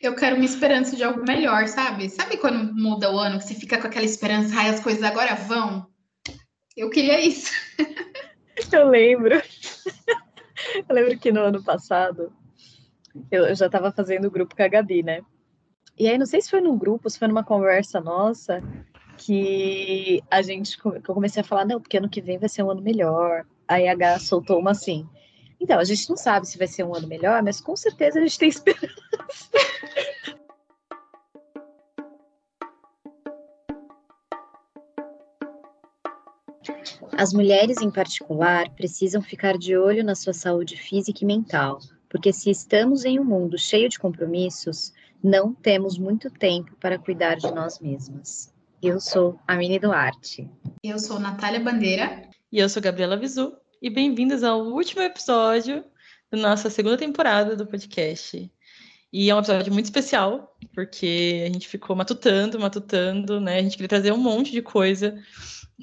Eu quero uma esperança de algo melhor, sabe? Sabe quando muda o ano, que você fica com aquela esperança, ai, as coisas agora vão? Eu queria isso. Eu lembro. Eu lembro que no ano passado eu já estava fazendo o grupo com a Gabi, né? E aí, não sei se foi num grupo, se foi numa conversa nossa, que a gente que eu comecei a falar, não, porque ano que vem vai ser um ano melhor. Aí a H soltou uma assim. Então, a gente não sabe se vai ser um ano melhor, mas com certeza a gente tem esperança. As mulheres, em particular, precisam ficar de olho na sua saúde física e mental, porque se estamos em um mundo cheio de compromissos, não temos muito tempo para cuidar de nós mesmas. Eu sou a Mini Duarte. Eu sou Natália Bandeira. E eu sou Gabriela Visu. E bem-vindas ao último episódio da nossa segunda temporada do podcast. E é um episódio muito especial, porque a gente ficou matutando, matutando, né? A gente queria trazer um monte de coisa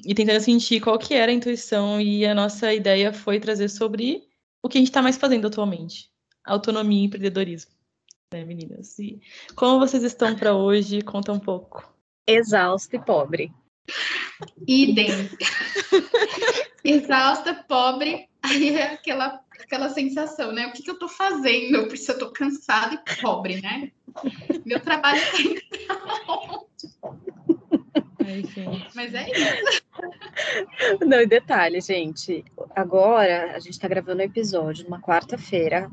e tentando sentir qual que era a intuição. E a nossa ideia foi trazer sobre o que a gente está mais fazendo atualmente. Autonomia e empreendedorismo, né, meninas? E como vocês estão para hoje? Conta um pouco exausta e pobre. Idem. exausta, pobre, aí é aquela, aquela sensação, né? O que, que eu tô fazendo? Porque eu tô cansada e pobre, né? Meu trabalho tá indo Mas é isso. Não, e detalhe, gente. Agora a gente tá gravando o um episódio numa quarta-feira,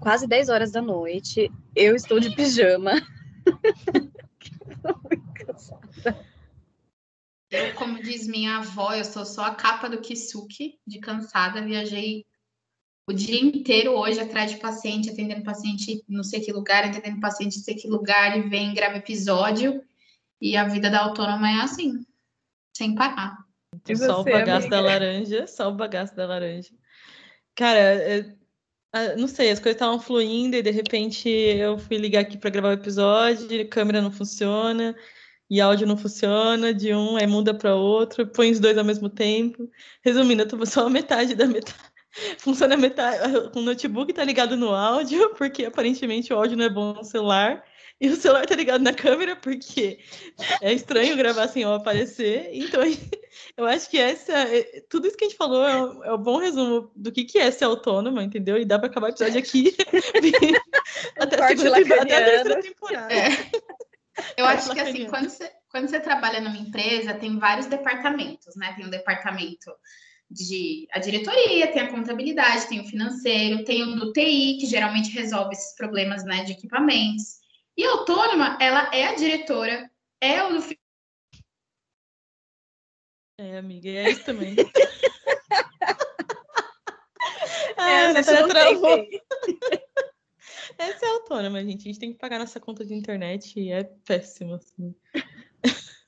quase 10 horas da noite. Eu estou de pijama. Eu, como diz minha avó, eu sou só a capa do Kisuke, de cansada. Viajei o dia inteiro hoje atrás de paciente, atendendo paciente não sei que lugar, atendendo paciente não sei que lugar, e vem, grava episódio. E a vida da autônoma é assim, sem parar. Você, só o bagaço amiga? da laranja, só o bagaço da laranja. Cara, é, é, não sei, as coisas estavam fluindo e de repente eu fui ligar aqui para gravar o episódio, a câmera não funciona e áudio não funciona, de um aí muda para outro, põe os dois ao mesmo tempo. Resumindo, eu tô só a metade da metade. Funciona a metade. O notebook tá ligado no áudio, porque aparentemente o áudio não é bom no celular. E o celular tá ligado na câmera, porque é estranho gravar sem eu aparecer. Então, eu acho que essa. É, tudo isso que a gente falou é um, é um bom resumo do que, que é ser autônoma, entendeu? E dá para acabar o episódio aqui. até, a segunda, até a terceira temporada. É. Eu acho que assim, quando você, quando você trabalha numa empresa, tem vários departamentos, né? Tem o departamento de a diretoria, tem a contabilidade, tem o financeiro, tem o do TI, que geralmente resolve esses problemas né, de equipamentos. E a autônoma, ela é a diretora, é o do É, amiga, é isso também. ah, é, você travou. Essa é autônoma, gente. A gente tem que pagar nossa conta de internet e é péssimo, assim.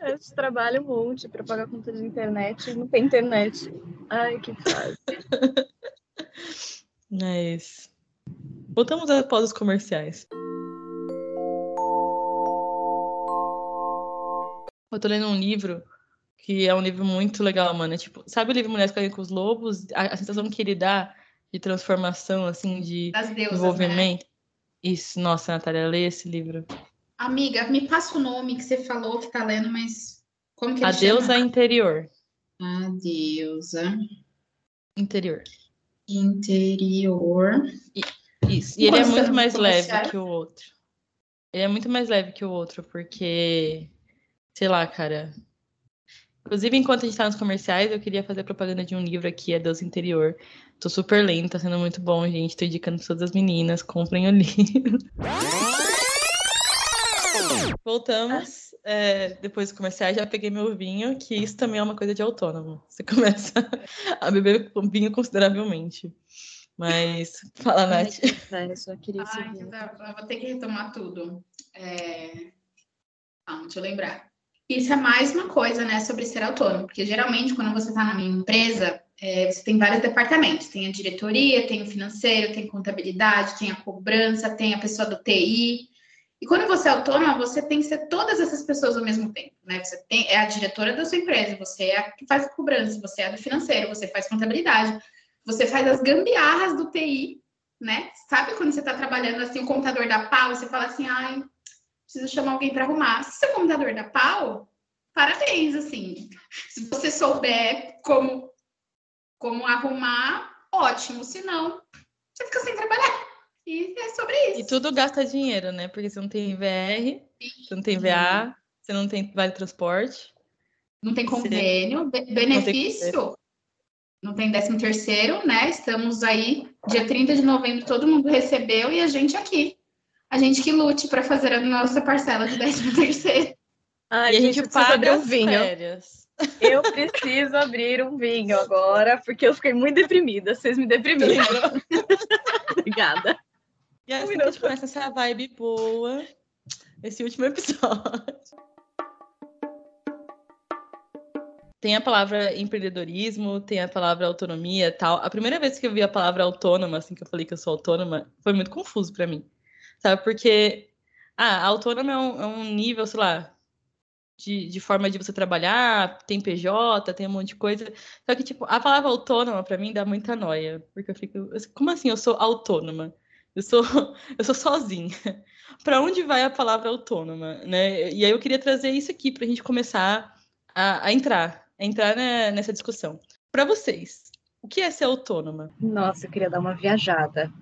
A gente trabalha um monte para pagar conta de internet e não tem internet. Ai, que fácil. É isso. Voltamos após os comerciais. Eu tô lendo um livro que é um livro muito legal, mano. É tipo, sabe o livro Mulheres com os Lobos? A, a sensação que ele dá de transformação, assim, de deusas, envolvimento. Né? Isso, nossa, Natália, lê esse livro. Amiga, me passa o nome que você falou que tá lendo, mas como que A Deusa chama? Interior. A Deusa Interior. Interior. Isso, e ele é muito mais leve que o outro. Ele é muito mais leve que o outro, porque, sei lá, cara, Inclusive, enquanto a gente tá nos comerciais, eu queria fazer propaganda de um livro aqui, é Deus Interior. Tô super lento, tá sendo muito bom, gente. Tô indicando pra todas as meninas, comprem o livro. Voltamos. É, depois dos comerciais, já peguei meu vinho, que isso também é uma coisa de autônomo. Você começa a beber vinho consideravelmente. Mas, fala, Nath. É, eu só queria Ai, eu vou ter que retomar tudo. É... Ah, deixa eu lembrar. Isso é mais uma coisa, né, sobre ser autônomo, porque geralmente quando você está na minha empresa, é, você tem vários departamentos, tem a diretoria, tem o financeiro, tem contabilidade, tem a cobrança, tem a pessoa do TI. E quando você é autônoma, você tem que ser todas essas pessoas ao mesmo tempo, né? Você tem, é a diretora da sua empresa, você é a que faz a cobrança, você é do financeiro, você faz contabilidade, você faz as gambiarras do TI, né? Sabe quando você está trabalhando assim, o computador da pau, você fala assim, ai, preciso chamar alguém para arrumar. Se seu computador da pau, parabéns, assim. Se você souber como, como arrumar, ótimo. Se não, você fica sem trabalhar. E é sobre isso. E tudo gasta dinheiro, né? Porque você não tem VR, você não tem VA, você não tem vale transporte. Não tem convênio, você... benefício. Não tem décimo terceiro, né? Estamos aí, dia 30 de novembro, todo mundo recebeu e a gente aqui. A gente que lute para fazer a nossa parcela de décimo terceiro. Ai, e a gente, gente paga um vinho. Férias. Eu preciso abrir um vinho agora, porque eu fiquei muito deprimida. Vocês me deprimiram. Obrigada. E assim um a gente começa essa vibe boa, esse último episódio. Tem a palavra empreendedorismo, tem a palavra autonomia tal. A primeira vez que eu vi a palavra autônoma, assim, que eu falei que eu sou autônoma, foi muito confuso para mim. Sabe? Porque, ah, autônoma é um, é um nível, sei lá, de, de, forma de você trabalhar, tem PJ, tem um monte de coisa. Só que, tipo, a palavra autônoma para mim dá muita noia, porque eu fico, como assim eu sou autônoma? Eu sou, eu sou sozinha. para onde vai a palavra autônoma, né? E aí eu queria trazer isso aqui para a gente começar a, a entrar, a entrar né, nessa discussão. Para vocês, o que é ser autônoma? Nossa, eu queria dar uma viajada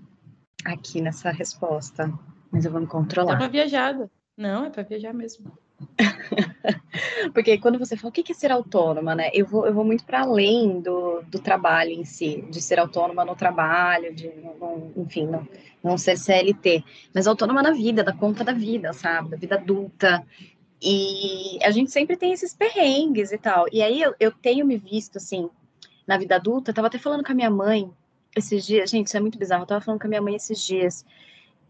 aqui nessa resposta, mas eu vou me controlar. É uma viajada. Não, é para viajar mesmo. Porque quando você fala o que é ser autônoma, né? Eu vou, eu vou muito para além do, do trabalho em si, de ser autônoma no trabalho, de não, enfim, não, não ser CLT, mas autônoma na vida, da conta da vida, sabe? Da vida adulta. E a gente sempre tem esses perrengues e tal. E aí eu, eu tenho me visto assim, na vida adulta, eu tava até falando com a minha mãe esses dias, gente, isso é muito bizarro. Eu tava falando com a minha mãe esses dias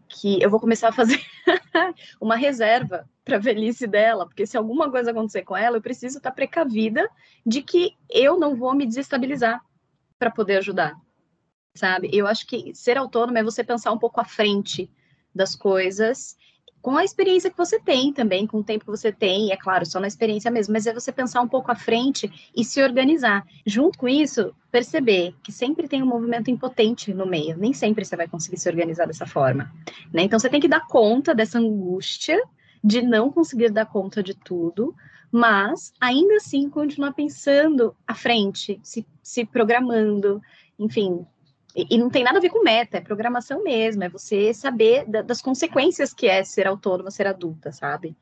que eu vou começar a fazer uma reserva para a velhice dela, porque se alguma coisa acontecer com ela, eu preciso estar precavida de que eu não vou me desestabilizar para poder ajudar, sabe? Eu acho que ser autônomo é você pensar um pouco à frente das coisas, com a experiência que você tem também, com o tempo que você tem, é claro, só na experiência mesmo, mas é você pensar um pouco à frente e se organizar. Junto com isso, perceber que sempre tem um movimento impotente no meio, nem sempre você vai conseguir se organizar dessa forma, né? Então você tem que dar conta dessa angústia de não conseguir dar conta de tudo, mas ainda assim continuar pensando à frente, se, se programando, enfim. E, e, não tem nada a ver com meta, é programação mesmo, é você saber da, das consequências que é ser autônoma, ser adulta, sabe?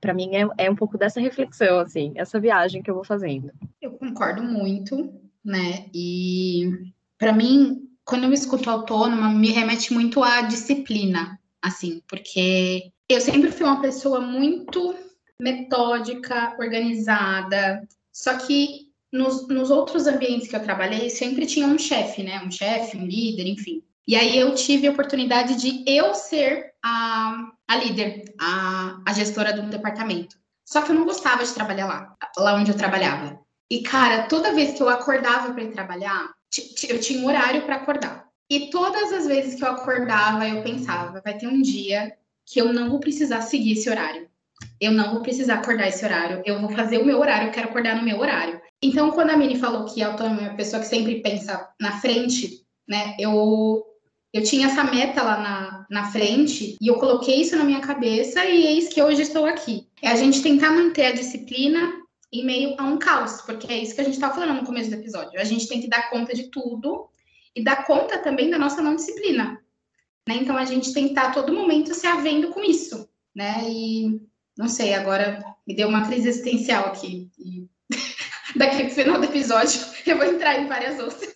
Para mim é, é um pouco dessa reflexão, assim, essa viagem que eu vou fazendo. Eu concordo muito, né? E para mim, quando eu escuto autônoma, me remete muito à disciplina, assim, porque eu sempre fui uma pessoa muito metódica, organizada, só que nos, nos outros ambientes que eu trabalhei, sempre tinha um chefe, né? Um chefe, um líder, enfim. E aí eu tive a oportunidade de eu ser a, a líder, a, a gestora do departamento. Só que eu não gostava de trabalhar lá, lá onde eu trabalhava. E, cara, toda vez que eu acordava para ir trabalhar, eu tinha um horário para acordar. E todas as vezes que eu acordava, eu pensava, vai ter um dia que eu não vou precisar seguir esse horário. Eu não vou precisar acordar esse horário. Eu vou fazer o meu horário, eu quero acordar no meu horário. Então, quando a Mini falou que a autônoma é uma pessoa que sempre pensa na frente, né? Eu, eu tinha essa meta lá na, na frente e eu coloquei isso na minha cabeça e eis que hoje estou aqui. É a gente tentar manter a disciplina em meio a um caos, porque é isso que a gente estava falando no começo do episódio. A gente tem que dar conta de tudo e dar conta também da nossa não disciplina. Né? Então a gente tem que estar todo momento se havendo com isso, né? E não sei, agora me deu uma crise existencial aqui. E daqui pro final do episódio eu vou entrar em várias outras.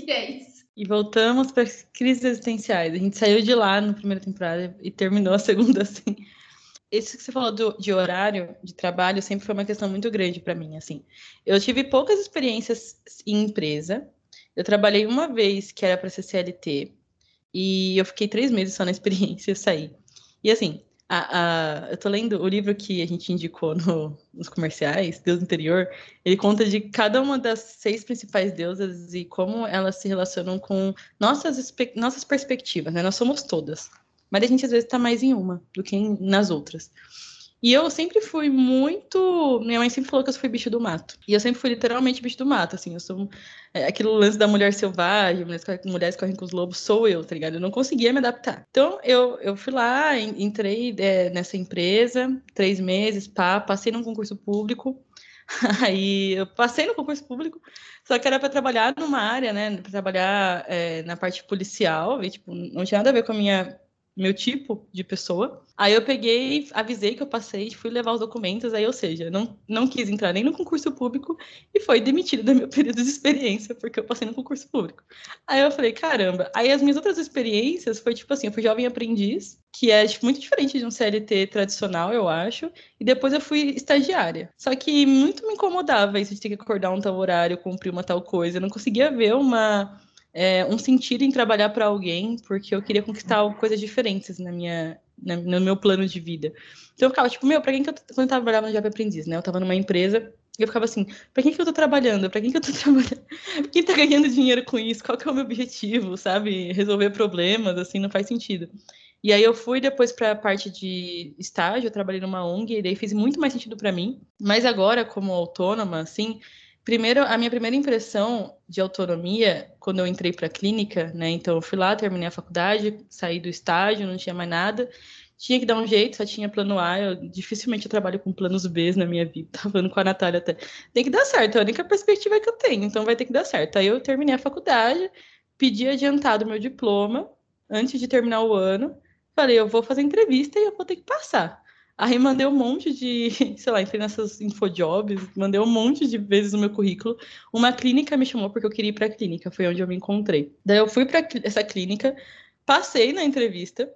E é isso. E voltamos para as crises existenciais. A gente saiu de lá na primeira temporada e terminou a segunda assim. Esse que você falou do, de horário de trabalho sempre foi uma questão muito grande para mim. Assim, eu tive poucas experiências em empresa. Eu trabalhei uma vez que era para ser CLT e eu fiquei três meses só na experiência e saí. E assim, a, a, eu tô lendo o livro que a gente indicou no, nos comerciais, Deus Interior, ele conta de cada uma das seis principais deusas e como elas se relacionam com nossas, nossas perspectivas, né? Nós somos todas. Mas a gente às vezes está mais em uma do que nas outras. E eu sempre fui muito. Minha mãe sempre falou que eu fui bicho do mato. E eu sempre fui literalmente bicho do mato, assim. Eu sou. É, aquilo lance da mulher selvagem, mulheres, mulheres correm com os lobos, sou eu, tá ligado? Eu não conseguia me adaptar. Então eu, eu fui lá, entrei é, nessa empresa, três meses, pá, passei num concurso público. Aí eu passei no concurso público, só que era para trabalhar numa área, né? Para trabalhar é, na parte policial, e tipo, não tinha nada a ver com a minha meu tipo de pessoa. Aí eu peguei, avisei que eu passei, fui levar os documentos, aí, ou seja, não, não quis entrar nem no concurso público e foi demitido do meu período de experiência, porque eu passei no concurso público. Aí eu falei, caramba. Aí as minhas outras experiências foi tipo assim, eu fui jovem aprendiz, que é tipo, muito diferente de um CLT tradicional, eu acho, e depois eu fui estagiária. Só que muito me incomodava isso de ter que acordar um tal horário, cumprir uma tal coisa, eu não conseguia ver uma é, um sentido em trabalhar para alguém, porque eu queria conquistar coisas diferentes na minha, na, no meu plano de vida. Então eu ficava tipo, meu, para quem que eu quando eu trabalhava no Jovem Aprendiz, né? Eu tava numa empresa e eu ficava assim, para quem que eu tô trabalhando? Para quem que eu tô trabalhando? Quem tá ganhando dinheiro com isso? Qual que é o meu objetivo, sabe? Resolver problemas, assim, não faz sentido. E aí eu fui depois para a parte de estágio, eu trabalhei numa ONG, e daí fez muito mais sentido para mim. Mas agora, como autônoma, assim, Primeiro, a minha primeira impressão de autonomia, quando eu entrei para a clínica, né? Então, eu fui lá, terminei a faculdade, saí do estágio, não tinha mais nada. Tinha que dar um jeito, só tinha plano A. Eu, dificilmente eu trabalho com planos B na minha vida. Tava falando com a Natália até. Tem que dar certo, é a única perspectiva que eu tenho, então vai ter que dar certo. Aí eu terminei a faculdade, pedi adiantado meu diploma antes de terminar o ano. Falei, eu vou fazer entrevista e eu vou ter que passar. Aí mandei um monte de, sei lá, entrei nessas infojobs, mandei um monte de vezes no meu currículo. Uma clínica me chamou porque eu queria ir para a clínica, foi onde eu me encontrei. Daí eu fui para essa clínica, passei na entrevista,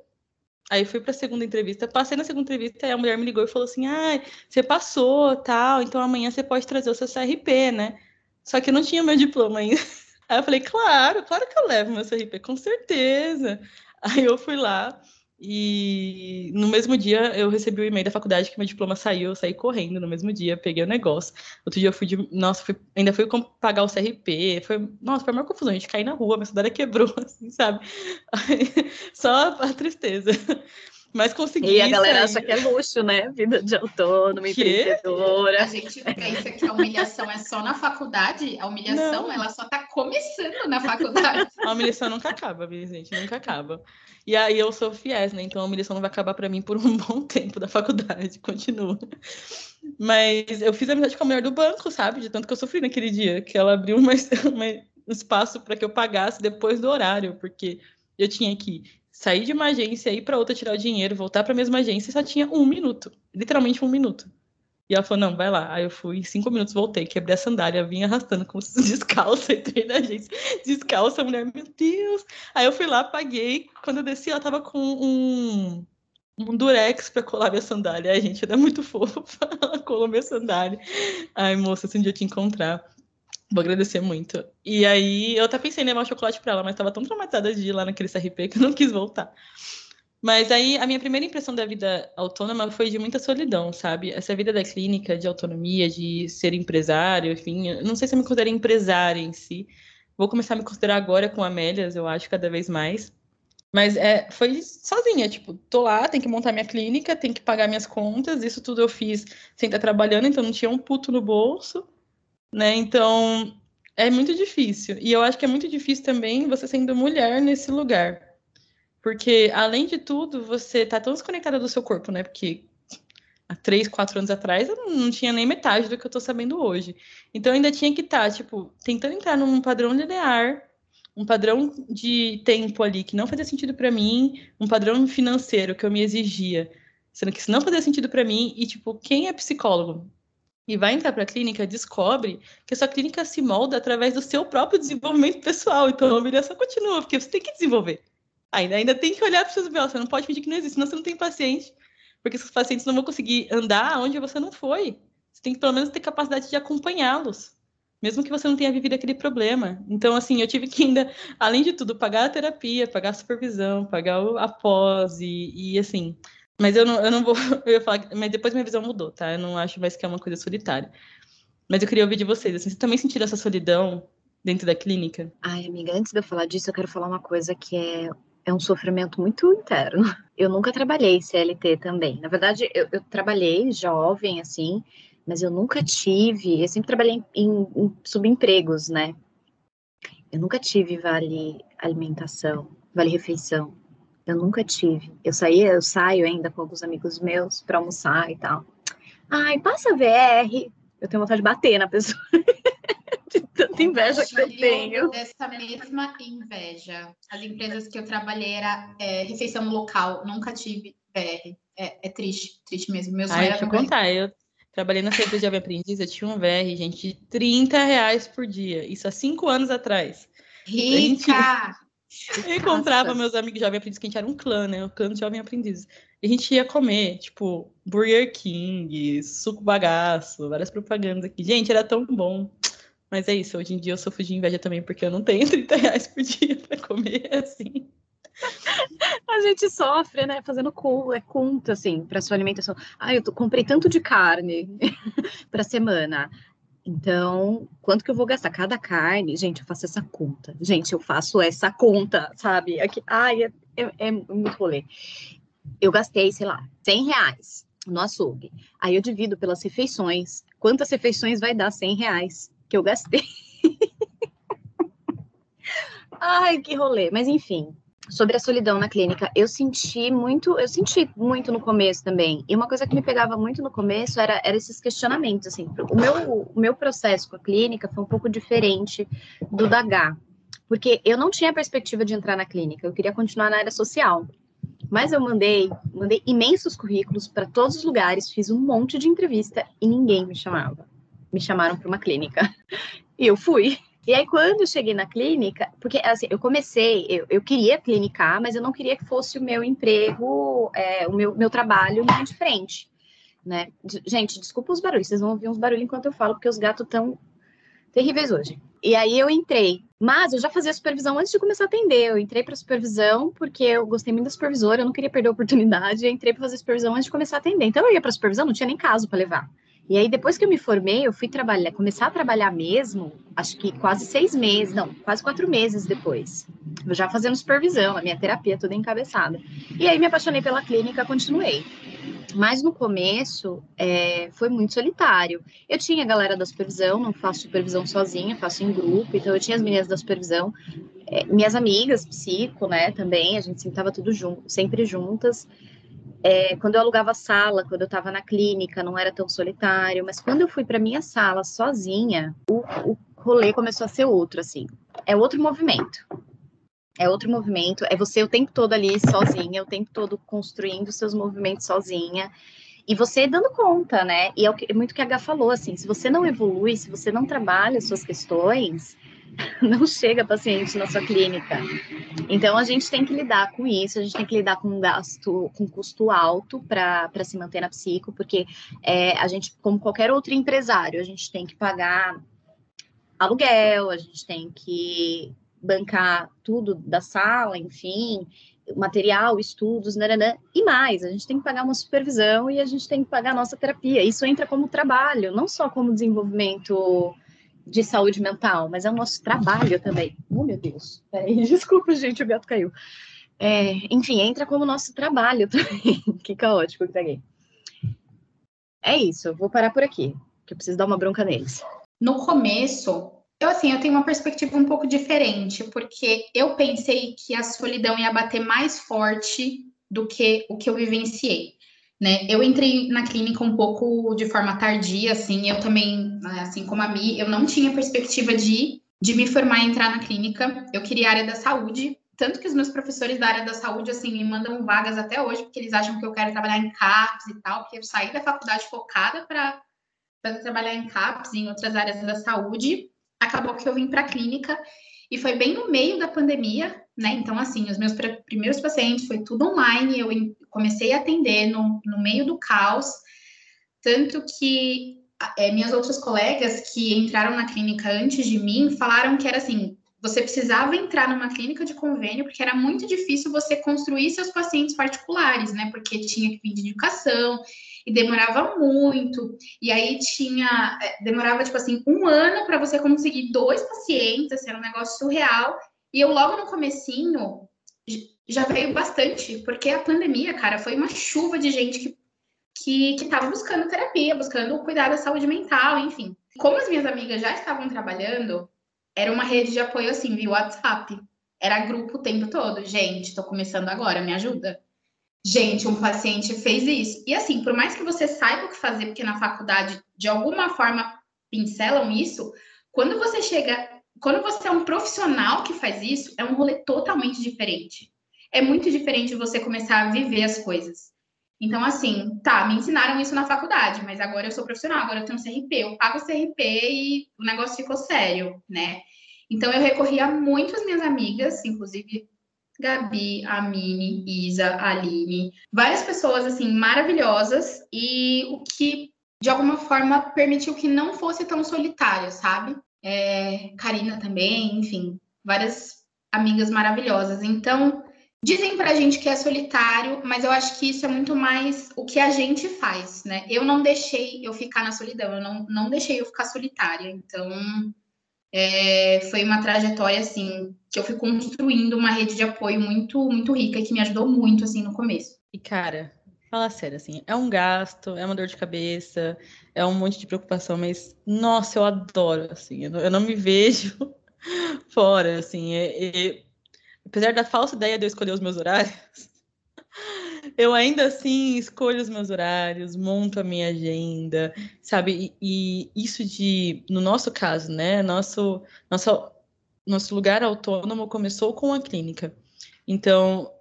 Aí fui para a segunda entrevista, passei na segunda entrevista e a mulher me ligou e falou assim: "Ah, você passou, tal, então amanhã você pode trazer o seu CRP, né?" Só que eu não tinha meu diploma ainda. Aí eu falei: "Claro, claro que eu levo meu CRP, com certeza." Aí eu fui lá, e no mesmo dia eu recebi o e-mail da faculdade que meu diploma saiu, eu saí correndo no mesmo dia, peguei o negócio. Outro dia eu fui de. Nossa, fui, ainda fui pagar o CRP. Foi, nossa, foi a maior confusão. A gente caiu na rua, minha cidade quebrou, assim, sabe? Só a tristeza. Mas consegui. E a galera sair. acha que é luxo, né? Vida de autônomo, empreendedora. A gente pensa que a humilhação é só na faculdade. A humilhação, não. ela só tá começando na faculdade. A humilhação nunca acaba, minha gente, nunca acaba. E aí eu sou fiéis, né? Então a humilhação não vai acabar para mim por um bom tempo da faculdade, continua. Mas eu fiz amizade com a mulher do banco, sabe? De tanto que eu sofri naquele dia, que ela abriu uma, uma, um espaço para que eu pagasse depois do horário, porque eu tinha que sair de uma agência, ir para outra, tirar o dinheiro, voltar para a mesma agência, só tinha um minuto. Literalmente um minuto. E ela falou, não, vai lá. Aí eu fui, cinco minutos voltei, quebrei a sandália, vim arrastando como se descalça, entrei na agência, descalça, a mulher, meu Deus. Aí eu fui lá, paguei. Quando eu desci, ela tava com um, um durex para colar minha sandália. Ai, gente, ela é muito fofa, ela colou minha sandália. Ai, moça, se um dia eu te encontrar, Vou agradecer muito. E aí, eu até pensei em levar um chocolate para ela, mas estava tão traumatizada de ir lá naquele CRP que eu não quis voltar. Mas aí, a minha primeira impressão da vida autônoma foi de muita solidão, sabe? Essa vida da clínica, de autonomia, de ser empresário, enfim. Não sei se eu me considero empresária em si. Vou começar a me considerar agora com Amélias, eu acho, cada vez mais. Mas é, foi sozinha, tipo, tô lá, tem que montar minha clínica, tem que pagar minhas contas, isso tudo eu fiz sem estar trabalhando, então não tinha um puto no bolso né? Então é muito difícil. E eu acho que é muito difícil também você sendo mulher nesse lugar. Porque, além de tudo, você tá tão desconectada do seu corpo, né? Porque há três, quatro anos atrás eu não tinha nem metade do que eu tô sabendo hoje. Então eu ainda tinha que estar, tá, tipo, tentando entrar num padrão linear, um padrão de tempo ali que não fazia sentido para mim, um padrão financeiro que eu me exigia, sendo que isso não fazia sentido para mim. E, tipo, quem é psicólogo? E vai entrar para a clínica, descobre que a sua clínica se molda através do seu próprio desenvolvimento pessoal. Então a humilhação continua, porque você tem que desenvolver. Ainda, ainda tem que olhar para os seus BO, você não pode fingir que não existe, senão você não tem paciente. Porque esses pacientes não vão conseguir andar onde você não foi. Você tem que pelo menos ter capacidade de acompanhá-los, mesmo que você não tenha vivido aquele problema. Então, assim, eu tive que ainda, além de tudo, pagar a terapia, pagar a supervisão, pagar a pós e, e assim, mas eu não, eu não vou. Eu falar, mas depois minha visão mudou, tá? Eu não acho mais que é uma coisa solitária. Mas eu queria ouvir de vocês. Assim, vocês também sentiram essa solidão dentro da clínica? Ai, amiga, antes de eu falar disso, eu quero falar uma coisa que é é um sofrimento muito interno. Eu nunca trabalhei CLT também. Na verdade, eu, eu trabalhei jovem, assim, mas eu nunca tive. Eu sempre trabalhei em, em subempregos, né? Eu nunca tive vale alimentação, vale refeição. Eu nunca tive. Eu saía, eu saio ainda com alguns amigos meus para almoçar e tal. Ai, passa VR. Eu tenho vontade de bater na pessoa. de tanta inveja que eu tenho. Dessa mesma inveja. As empresas que eu trabalhei era é, refeição local. Nunca tive VR. É, é triste, triste mesmo. Meus Ai, deixa eu contar. Eu trabalhei na Feira de Jovem Aprendiz, eu tinha um VR, gente, de 30 reais por dia. Isso há cinco anos atrás. Rica! Eu encontrava Nossa. meus amigos jovem aprendizes, que a gente era um clã, né? O clã de jovem aprendizes. E a gente ia comer, tipo, Burger King, suco bagaço, várias propagandas aqui. Gente, era tão bom. Mas é isso, hoje em dia eu sofro de inveja também, porque eu não tenho 30 reais por dia para comer assim. A gente sofre, né? Fazendo é conta, assim, para sua alimentação. Ah, eu tô, comprei tanto de carne para semana. Então, quanto que eu vou gastar? Cada carne, gente, eu faço essa conta. Gente, eu faço essa conta, sabe? Aqui, ai, é, é, é muito rolê. Eu gastei, sei lá, 100 reais no açougue. Aí eu divido pelas refeições. Quantas refeições vai dar 100 reais que eu gastei? ai, que rolê. Mas enfim, sobre a solidão na clínica, eu senti muito, eu senti muito no começo também. E uma coisa que me pegava muito no começo era, era esses questionamentos, assim. O meu, o meu processo com a clínica foi um pouco diferente do da H, porque eu não tinha perspectiva de entrar na clínica, eu queria continuar na área social. Mas eu mandei, mandei imensos currículos para todos os lugares, fiz um monte de entrevista e ninguém me chamava. Me chamaram para uma clínica. E eu fui. E aí, quando eu cheguei na clínica, porque assim, eu comecei, eu, eu queria clinicar, mas eu não queria que fosse o meu emprego, é, o meu, meu trabalho na de frente, né? Gente, desculpa os barulhos, vocês vão ouvir uns barulhos enquanto eu falo, porque os gatos estão terríveis hoje. E aí eu entrei, mas eu já fazia supervisão antes de começar a atender. Eu entrei para supervisão porque eu gostei muito da supervisora, eu não queria perder a oportunidade. Eu entrei para fazer supervisão antes de começar a atender. Então eu ia para supervisão, não tinha nem caso para levar. E aí, depois que eu me formei, eu fui trabalhar, começar a trabalhar mesmo, acho que quase seis meses, não, quase quatro meses depois. Eu já fazendo supervisão, a minha terapia toda encabeçada. E aí me apaixonei pela clínica, continuei. Mas no começo é, foi muito solitário. Eu tinha a galera da supervisão, não faço supervisão sozinha, faço em grupo, então eu tinha as meninas da supervisão, é, minhas amigas, psico, né, também, a gente sempre tudo junto, sempre juntas. É, quando eu alugava sala, quando eu estava na clínica, não era tão solitário, mas quando eu fui para minha sala sozinha, o, o rolê começou a ser outro, assim. É outro movimento. É outro movimento, é você o tempo todo ali sozinha, o tempo todo construindo seus movimentos sozinha. E você dando conta, né? E é, que, é muito que a H falou, assim, se você não evolui, se você não trabalha suas questões, não chega paciente na sua clínica. Então a gente tem que lidar com isso, a gente tem que lidar com um gasto, com custo alto para se manter na psico, porque é, a gente, como qualquer outro empresário, a gente tem que pagar aluguel, a gente tem que bancar tudo da sala, enfim, material, estudos, nananã, e mais, a gente tem que pagar uma supervisão e a gente tem que pagar a nossa terapia. Isso entra como trabalho, não só como desenvolvimento de saúde mental, mas é o nosso trabalho também. Oh, meu Deus. Peraí, desculpa, gente, o gato caiu. É, enfim, entra como nosso trabalho também. que caótico que tá aqui. É isso, eu vou parar por aqui, que eu preciso dar uma bronca neles. No começo, eu assim, eu tenho uma perspectiva um pouco diferente, porque eu pensei que a solidão ia bater mais forte do que o que eu vivenciei né? Eu entrei na clínica um pouco de forma tardia, assim, eu também, assim como a Mi, eu não tinha perspectiva de, de me formar e entrar na clínica. Eu queria área da saúde, tanto que os meus professores da área da saúde, assim, me mandam vagas até hoje, porque eles acham que eu quero trabalhar em CAPS e tal, porque eu saí da faculdade focada para trabalhar em CAPS em outras áreas da saúde. Acabou que eu vim para a clínica e foi bem no meio da pandemia, né? Então, assim, os meus primeiros pacientes foi tudo online, eu comecei a atender no, no meio do caos, tanto que é, minhas outras colegas que entraram na clínica antes de mim falaram que era assim, você precisava entrar numa clínica de convênio, porque era muito difícil você construir seus pacientes particulares, né? Porque tinha que vir de educação e demorava muito. E aí tinha, é, demorava tipo assim, um ano para você conseguir dois pacientes, assim, era um negócio surreal. E eu logo no comecinho já veio bastante, porque a pandemia, cara, foi uma chuva de gente que que estava buscando terapia, buscando cuidar da saúde mental, enfim. Como as minhas amigas já estavam trabalhando, era uma rede de apoio assim, via WhatsApp. Era grupo o tempo todo. Gente, estou começando agora, me ajuda. Gente, um paciente fez isso. E assim, por mais que você saiba o que fazer, porque na faculdade, de alguma forma, pincelam isso, quando você chega, quando você é um profissional que faz isso, é um rolê totalmente diferente. É muito diferente você começar a viver as coisas. Então, assim, tá, me ensinaram isso na faculdade, mas agora eu sou profissional, agora eu tenho CRP, eu pago CRP e o negócio ficou sério, né? Então, eu recorri a muitas minhas amigas, inclusive Gabi, Amine, Isa, Aline, várias pessoas, assim, maravilhosas, e o que, de alguma forma, permitiu que não fosse tão solitário, sabe? É, Karina também, enfim, várias amigas maravilhosas. Então, Dizem pra gente que é solitário, mas eu acho que isso é muito mais o que a gente faz, né? Eu não deixei eu ficar na solidão, eu não, não deixei eu ficar solitária. Então, é, foi uma trajetória, assim, que eu fui construindo uma rede de apoio muito, muito rica e que me ajudou muito, assim, no começo. E, cara, fala sério, assim, é um gasto, é uma dor de cabeça, é um monte de preocupação, mas, nossa, eu adoro, assim, eu não, eu não me vejo fora, assim, é, é apesar da falsa ideia de eu escolher os meus horários, eu ainda assim escolho os meus horários, monto a minha agenda, sabe? E, e isso de, no nosso caso, né? Nosso, nosso, nosso lugar autônomo começou com a clínica. Então,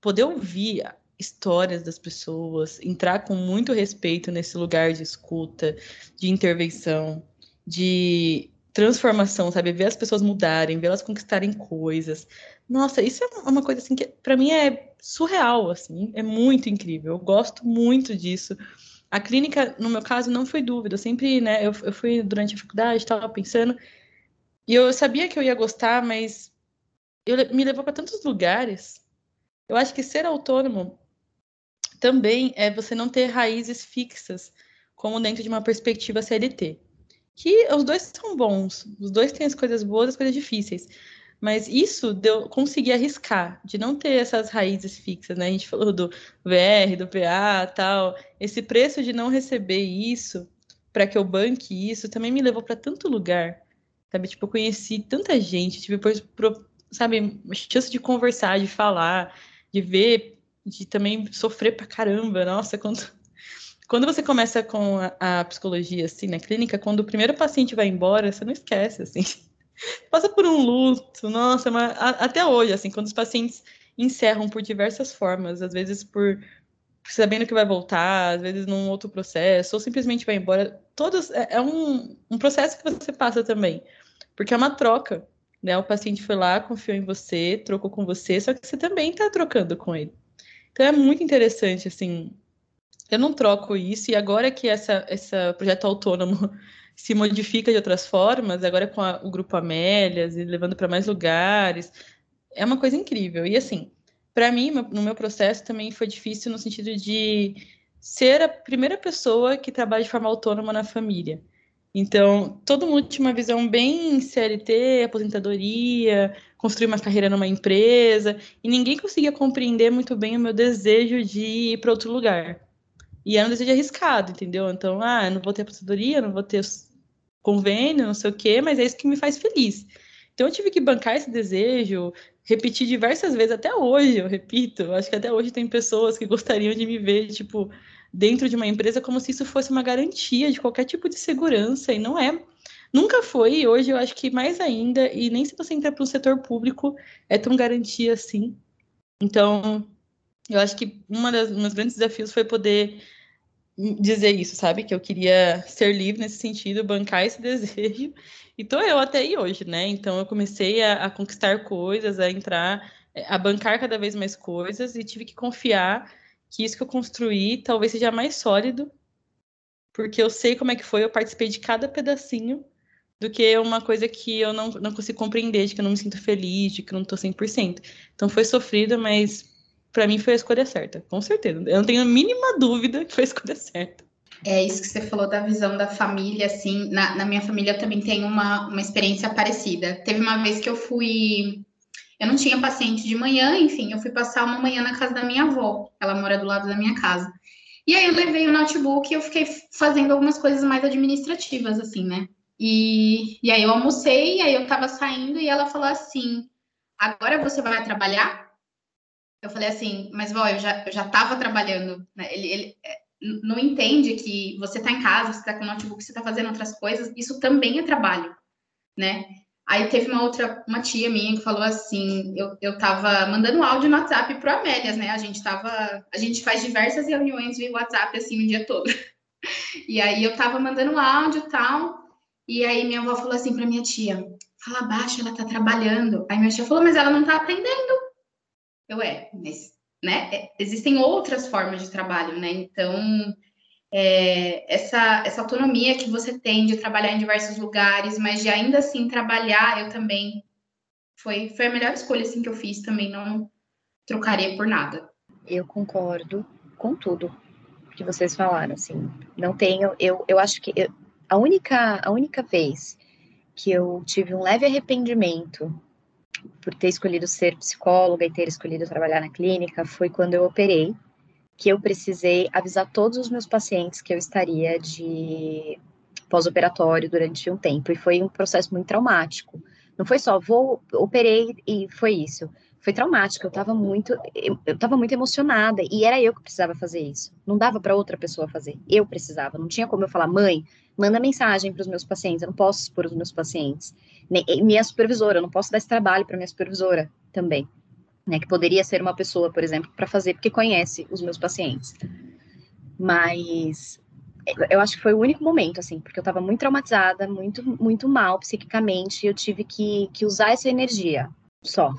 poder ouvir histórias das pessoas, entrar com muito respeito nesse lugar de escuta, de intervenção, de transformação, sabe? Ver as pessoas mudarem, ver elas conquistarem coisas. Nossa, isso é uma coisa assim que para mim é surreal, assim, é muito incrível. Eu gosto muito disso. A clínica, no meu caso, não foi dúvida. Eu sempre, né, eu, eu fui durante a faculdade, estava pensando, e eu sabia que eu ia gostar, mas eu, me levou para tantos lugares. Eu acho que ser autônomo também é você não ter raízes fixas, como dentro de uma perspectiva CLT que os dois são bons, os dois têm as coisas boas e as coisas difíceis. Mas isso deu conseguir arriscar, de não ter essas raízes fixas, né? A gente falou do VR, do PA, tal. Esse preço de não receber isso para que eu banque isso também me levou para tanto lugar. Sabe, tipo, eu conheci tanta gente, tive por, sabe, chance de conversar, de falar, de ver, de também sofrer pra caramba. Nossa, quando quando você começa com a, a, psicologia, assim, na clínica, quando o primeiro paciente vai embora, você não esquece, assim. Passa por um luto, nossa, mas a, até hoje, assim, quando os pacientes encerram por diversas formas, às vezes por sabendo que vai voltar, às vezes num outro processo, ou simplesmente vai embora, todos, é, é um, um processo que você passa também, porque é uma troca, né? O paciente foi lá, confiou em você, trocou com você, só que você também está trocando com ele. Então é muito interessante, assim, eu não troco isso, e agora que essa, esse projeto autônomo se modifica de outras formas, agora com a, o grupo Amélias e levando para mais lugares, é uma coisa incrível. E assim, para mim, no meu processo também foi difícil no sentido de ser a primeira pessoa que trabalha de forma autônoma na família. Então, todo mundo tinha uma visão bem CLT, aposentadoria, construir uma carreira numa empresa, e ninguém conseguia compreender muito bem o meu desejo de ir para outro lugar. E era um desejo arriscado, entendeu? Então, ah, não vou ter aposentadoria, não vou ter convênio, não sei o quê, mas é isso que me faz feliz. Então, eu tive que bancar esse desejo, repetir diversas vezes, até hoje, eu repito. Acho que até hoje tem pessoas que gostariam de me ver, tipo, dentro de uma empresa como se isso fosse uma garantia de qualquer tipo de segurança, e não é. Nunca foi, e hoje eu acho que mais ainda, e nem se você entrar para o setor público é tão garantia assim. Então, eu acho que uma das meus grandes desafios foi poder dizer isso, sabe? Que eu queria ser livre nesse sentido, bancar esse desejo. E tô eu até aí hoje, né? Então eu comecei a, a conquistar coisas, a entrar, a bancar cada vez mais coisas e tive que confiar que isso que eu construí talvez seja mais sólido, porque eu sei como é que foi, eu participei de cada pedacinho do que uma coisa que eu não, não consigo compreender, de que eu não me sinto feliz, de que eu não tô 100%. Então foi sofrido, mas para mim foi a escolha certa, com certeza. Eu não tenho a mínima dúvida que foi a escolha certa. É isso que você falou da visão da família, assim, na, na minha família também tem uma, uma experiência parecida. Teve uma vez que eu fui. Eu não tinha paciente de manhã, enfim, eu fui passar uma manhã na casa da minha avó, ela mora do lado da minha casa. E aí eu levei o notebook e eu fiquei fazendo algumas coisas mais administrativas, assim, né? E, e aí eu almocei, e aí eu tava saindo e ela falou assim: agora você vai trabalhar? Eu falei assim, mas vó, eu já, eu já tava trabalhando. Né? Ele, ele é, não entende que você tá em casa, você tá com o notebook, você tá fazendo outras coisas, isso também é trabalho, né? Aí teve uma outra, uma tia minha que falou assim, eu, eu tava mandando áudio no WhatsApp pro Amélias, né? A gente tava, a gente faz diversas reuniões via WhatsApp assim o dia todo. E aí eu tava mandando áudio e tal, e aí minha avó falou assim para minha tia, fala baixo, ela tá trabalhando. Aí minha tia falou, mas ela não tá aprendendo. Eu, é, mas, né? É, existem outras formas de trabalho, né? Então, é, essa, essa autonomia que você tem de trabalhar em diversos lugares, mas de ainda assim trabalhar, eu também foi, foi a melhor escolha assim que eu fiz, também não trocaria por nada. Eu concordo com tudo que vocês falaram, assim, não tenho, eu, eu acho que eu, a única a única vez que eu tive um leve arrependimento por ter escolhido ser psicóloga e ter escolhido trabalhar na clínica foi quando eu operei que eu precisei avisar todos os meus pacientes que eu estaria de pós-operatório durante um tempo. E foi um processo muito traumático. Não foi só, vou, operei e foi isso. Foi traumático, eu estava muito, eu, tava muito emocionada e era eu que precisava fazer isso. Não dava para outra pessoa fazer, eu precisava. Não tinha como eu falar, mãe, manda mensagem para os meus pacientes, eu não posso expor os meus pacientes. Minha supervisora, eu não posso dar esse trabalho para minha supervisora também né, que poderia ser uma pessoa, por exemplo, para fazer, porque conhece os meus pacientes. Mas eu acho que foi o único momento, assim, porque eu estava muito traumatizada, muito, muito mal psiquicamente, e eu tive que, que usar essa energia só.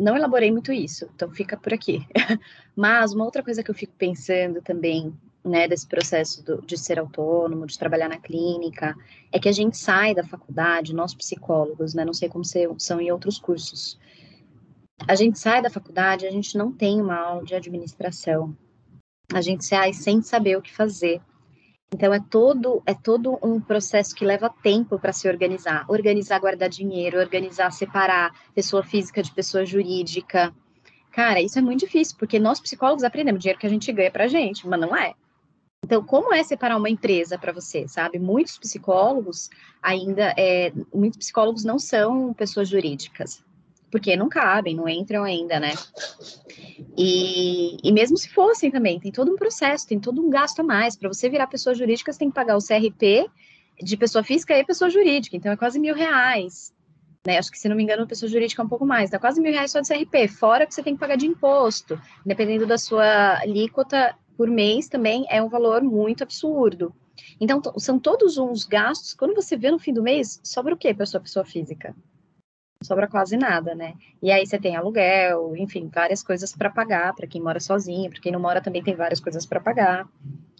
Não elaborei muito isso, então fica por aqui. Mas uma outra coisa que eu fico pensando também, né, desse processo do, de ser autônomo, de trabalhar na clínica, é que a gente sai da faculdade, nós psicólogos, né, não sei como são em outros cursos, a gente sai da faculdade, a gente não tem uma aula de administração. A gente sai sem saber o que fazer. Então é todo é todo um processo que leva tempo para se organizar, organizar guardar dinheiro, organizar separar pessoa física de pessoa jurídica. Cara, isso é muito difícil, porque nós psicólogos aprendemos dinheiro que a gente ganha para gente, mas não é. Então, como é separar uma empresa para você, sabe? Muitos psicólogos ainda, é, muitos psicólogos não são pessoas jurídicas, porque não cabem, não entram ainda, né? E, e mesmo se fossem também, tem todo um processo, tem todo um gasto a mais. Para você virar pessoa jurídica, você tem que pagar o CRP de pessoa física e pessoa jurídica, então é quase mil reais. Né? Acho que, se não me engano, pessoa jurídica é um pouco mais, dá quase mil reais só de CRP, fora que você tem que pagar de imposto. Dependendo da sua alíquota por mês, também é um valor muito absurdo. Então, são todos uns gastos. Quando você vê no fim do mês, sobra o quê para sua pessoa física? Sobra quase nada, né? E aí você tem aluguel, enfim, várias coisas para pagar para quem mora sozinho, para quem não mora também tem várias coisas para pagar.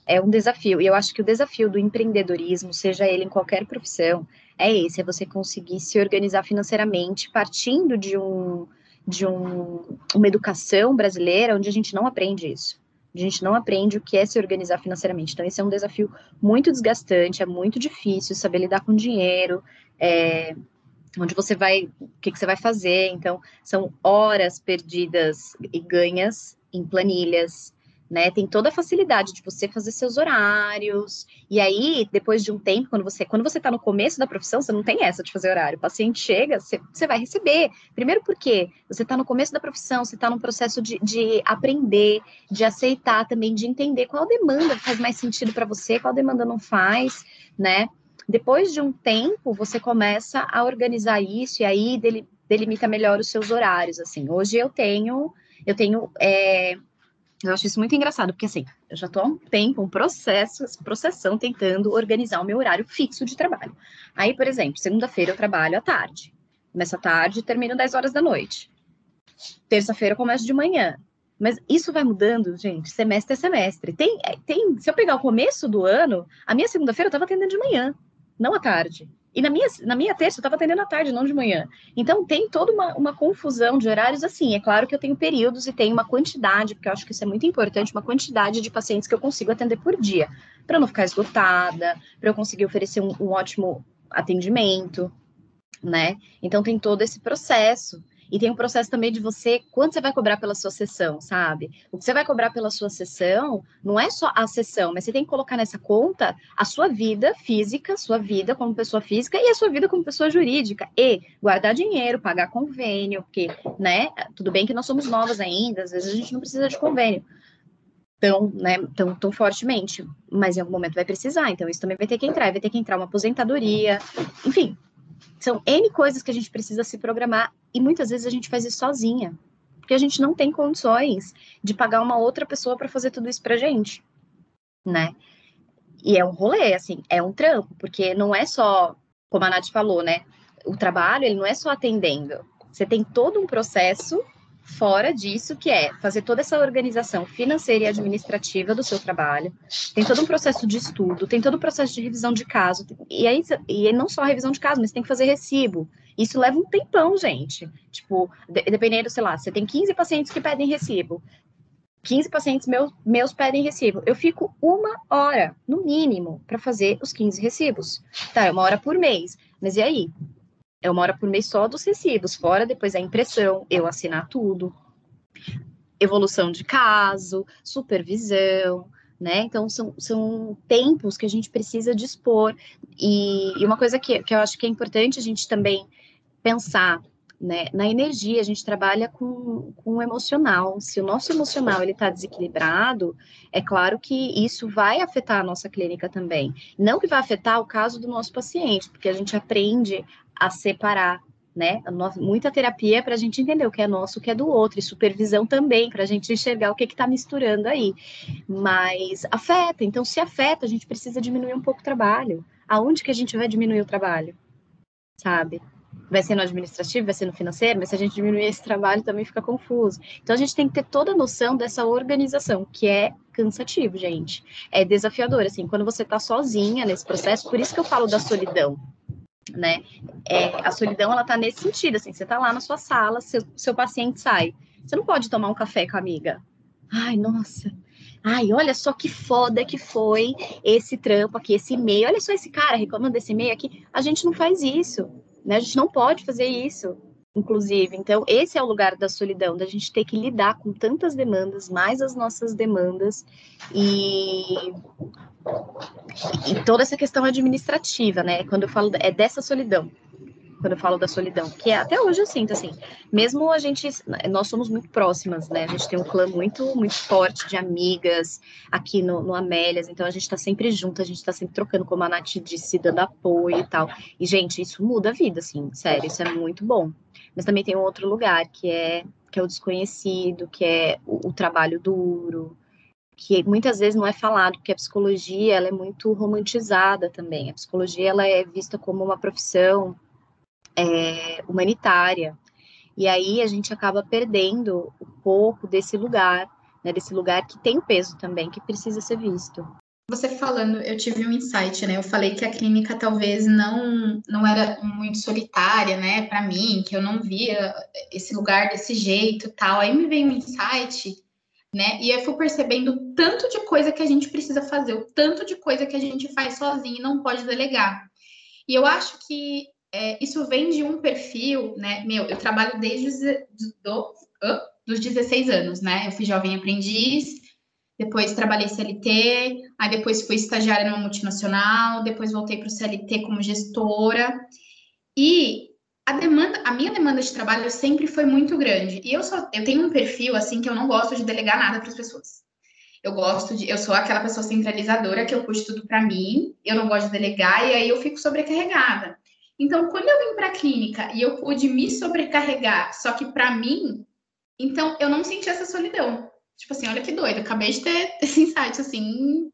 É um desafio. E eu acho que o desafio do empreendedorismo, seja ele em qualquer profissão, é esse, é você conseguir se organizar financeiramente partindo de um de um, uma educação brasileira onde a gente não aprende isso. A gente não aprende o que é se organizar financeiramente. Então, esse é um desafio muito desgastante, é muito difícil saber lidar com dinheiro, é, onde você vai, o que, que você vai fazer. Então, são horas perdidas e ganhas em planilhas, né? Tem toda a facilidade de você fazer seus horários. E aí, depois de um tempo, quando você quando você está no começo da profissão, você não tem essa de fazer horário. O paciente chega, você, você vai receber. Primeiro porque você está no começo da profissão, você está no processo de, de aprender, de aceitar também, de entender qual demanda faz mais sentido para você, qual demanda não faz, né? Depois de um tempo, você começa a organizar isso e aí delimita melhor os seus horários, assim. Hoje eu tenho, eu tenho, é, eu acho isso muito engraçado, porque assim, eu já estou há um tempo, um processo, processão tentando organizar o meu horário fixo de trabalho. Aí, por exemplo, segunda-feira eu trabalho à tarde. Começo à tarde termino 10 horas da noite. Terça-feira eu começo de manhã. Mas isso vai mudando, gente, semestre a semestre. Tem, é, tem, se eu pegar o começo do ano, a minha segunda-feira eu estava atendendo de manhã não à tarde. E na minha, na minha terça eu estava atendendo à tarde, não de manhã. Então tem toda uma, uma confusão de horários assim. É claro que eu tenho períodos e tenho uma quantidade, porque eu acho que isso é muito importante, uma quantidade de pacientes que eu consigo atender por dia, para não ficar esgotada, para eu conseguir oferecer um, um ótimo atendimento, né? Então tem todo esse processo. E tem um processo também de você, quanto você vai cobrar pela sua sessão, sabe? O que você vai cobrar pela sua sessão não é só a sessão, mas você tem que colocar nessa conta a sua vida física, sua vida como pessoa física e a sua vida como pessoa jurídica. E guardar dinheiro, pagar convênio, porque, né? Tudo bem que nós somos novas ainda, às vezes a gente não precisa de convênio tão, né, tão, tão fortemente, mas em algum momento vai precisar, então isso também vai ter que entrar, vai ter que entrar uma aposentadoria, enfim, são N coisas que a gente precisa se programar e muitas vezes a gente faz isso sozinha, porque a gente não tem condições de pagar uma outra pessoa para fazer tudo isso pra gente, né? E é um rolê, assim, é um trampo, porque não é só, como a Nath falou, né? O trabalho, ele não é só atendendo. Você tem todo um processo fora disso, que é fazer toda essa organização financeira e administrativa do seu trabalho, tem todo um processo de estudo, tem todo o um processo de revisão de caso, e aí e não só revisão de caso, mas tem que fazer recibo. Isso leva um tempão, gente. Tipo, de, dependendo, sei lá, você tem 15 pacientes que pedem recibo. 15 pacientes meus, meus pedem recibo. Eu fico uma hora, no mínimo, para fazer os 15 recibos. Tá, é uma hora por mês. Mas e aí? É uma hora por mês só dos recibos, fora depois a impressão, eu assinar tudo. Evolução de caso, supervisão, né? Então, são, são tempos que a gente precisa dispor. E, e uma coisa que, que eu acho que é importante a gente também pensar né? Na energia, a gente trabalha com, com o emocional. Se o nosso emocional ele está desequilibrado, é claro que isso vai afetar a nossa clínica também. Não que vai afetar o caso do nosso paciente, porque a gente aprende a separar né? Muita terapia para a gente entender o que é nosso, o que é do outro, e supervisão também, para a gente enxergar o que está misturando aí. Mas afeta, então se afeta, a gente precisa diminuir um pouco o trabalho. Aonde que a gente vai diminuir o trabalho? Sabe? Vai ser no administrativo, vai ser no financeiro, mas se a gente diminuir esse trabalho também fica confuso. Então a gente tem que ter toda a noção dessa organização, que é cansativo, gente. É desafiador, assim, quando você tá sozinha nesse processo, por isso que eu falo da solidão, né? É, a solidão, ela tá nesse sentido, assim, você tá lá na sua sala, seu, seu paciente sai. Você não pode tomar um café com a amiga. Ai, nossa, Ai, olha só que foda que foi esse trampo aqui, esse e-mail. Olha só esse cara reclamando desse e-mail aqui. A gente não faz isso. Né? A gente não pode fazer isso, inclusive. Então, esse é o lugar da solidão, da gente ter que lidar com tantas demandas, mais as nossas demandas, e, e toda essa questão administrativa, né? Quando eu falo é dessa solidão, quando eu falo da solidão, que é, até hoje eu sinto assim, mesmo a gente, nós somos muito próximas, né? A gente tem um clã muito, muito forte de amigas aqui no, no Amélias, então a gente tá sempre junto, a gente tá sempre trocando, como a Nath disse, dando apoio e tal. E, gente, isso muda a vida, assim, sério, isso é muito bom. Mas também tem um outro lugar, que é, que é o desconhecido, que é o, o trabalho duro, que muitas vezes não é falado, porque a psicologia ela é muito romantizada também. A psicologia ela é vista como uma profissão é, humanitária. E aí a gente acaba perdendo um pouco desse lugar, né, desse lugar que tem peso também, que precisa ser visto. Você falando, eu tive um insight, né? Eu falei que a clínica talvez não não era muito solitária, né, para mim, que eu não via esse lugar desse jeito, tal. Aí me veio um insight, né? E eu fui percebendo o tanto de coisa que a gente precisa fazer, o tanto de coisa que a gente faz sozinho e não pode delegar. E eu acho que é, isso vem de um perfil, né? Meu, eu trabalho desde do, uh, dos 16 anos, né? Eu fui jovem aprendiz, depois trabalhei CLT, aí depois fui estagiária numa multinacional, depois voltei para o CLT como gestora. E a demanda, a minha demanda de trabalho sempre foi muito grande. E eu só eu tenho um perfil assim que eu não gosto de delegar nada para as pessoas. Eu gosto de, eu sou aquela pessoa centralizadora que eu puxo tudo para mim, eu não gosto de delegar e aí eu fico sobrecarregada. Então, quando eu vim para a clínica e eu pude me sobrecarregar, só que para mim, então eu não senti essa solidão. Tipo assim, olha que doido, acabei de ter esse insight assim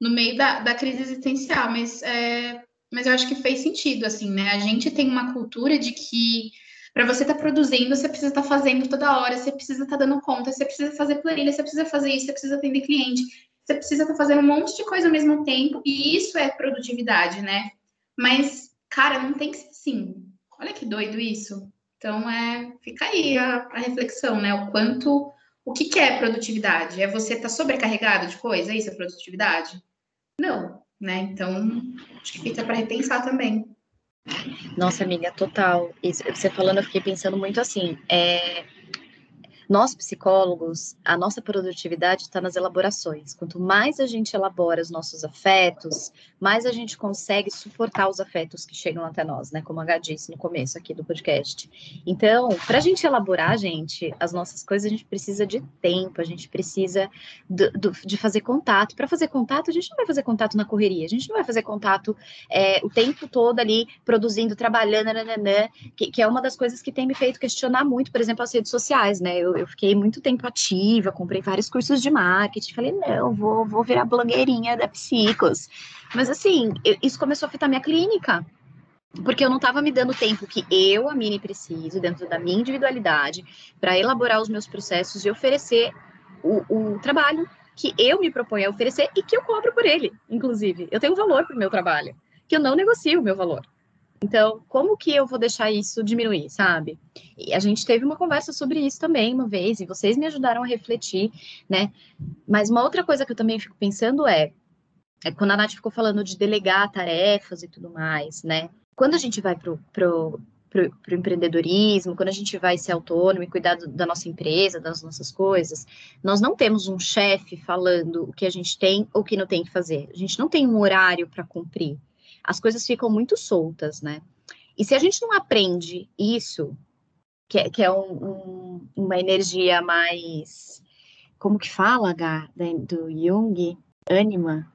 no meio da, da crise existencial, mas, é, mas eu acho que fez sentido, assim, né? A gente tem uma cultura de que para você estar tá produzindo, você precisa estar tá fazendo toda hora, você precisa estar tá dando conta, você precisa fazer planilha, você precisa fazer isso, você precisa atender cliente, você precisa estar tá fazendo um monte de coisa ao mesmo tempo, e isso é produtividade, né? Mas Cara, não tem que ser assim. Olha que doido isso. Então, é, fica aí a, a reflexão, né? O quanto, o que, que é produtividade? É você estar tá sobrecarregado de coisa? É isso é produtividade? Não, né? Então, acho que fica para repensar também. Nossa, amiga, total. Você falando, eu fiquei pensando muito assim. É, nós, psicólogos, a nossa produtividade está nas elaborações. Quanto mais a gente elabora os nossos afetos, mais a gente consegue suportar os afetos que chegam até nós, né? Como a Gá disse no começo aqui do podcast. Então, para a gente elaborar, gente, as nossas coisas, a gente precisa de tempo, a gente precisa do, do, de fazer contato. Para fazer contato, a gente não vai fazer contato na correria, a gente não vai fazer contato é, o tempo todo ali produzindo, trabalhando, nananã, que, que, é uma das coisas que tem me feito questionar muito, por exemplo, as redes sociais, né? Eu, eu fiquei muito tempo ativa, comprei vários cursos de marketing, falei, não, vou, vou virar blogueirinha da Psicos. Mas assim, isso começou a afetar minha clínica, porque eu não estava me dando tempo que eu, a Mini, preciso, dentro da minha individualidade, para elaborar os meus processos e oferecer o, o trabalho que eu me proponho a oferecer e que eu cobro por ele, inclusive. Eu tenho valor para o meu trabalho, que eu não negocio o meu valor. Então, como que eu vou deixar isso diminuir, sabe? E a gente teve uma conversa sobre isso também uma vez, e vocês me ajudaram a refletir, né? Mas uma outra coisa que eu também fico pensando é, é quando a Nath ficou falando de delegar tarefas e tudo mais, né? Quando a gente vai pro, pro, pro, pro empreendedorismo, quando a gente vai ser autônomo e cuidar do, da nossa empresa, das nossas coisas, nós não temos um chefe falando o que a gente tem ou o que não tem que fazer. A gente não tem um horário para cumprir as coisas ficam muito soltas, né? E se a gente não aprende isso, que é, que é um, um, uma energia mais. Como que fala, H, do Jung? Anima?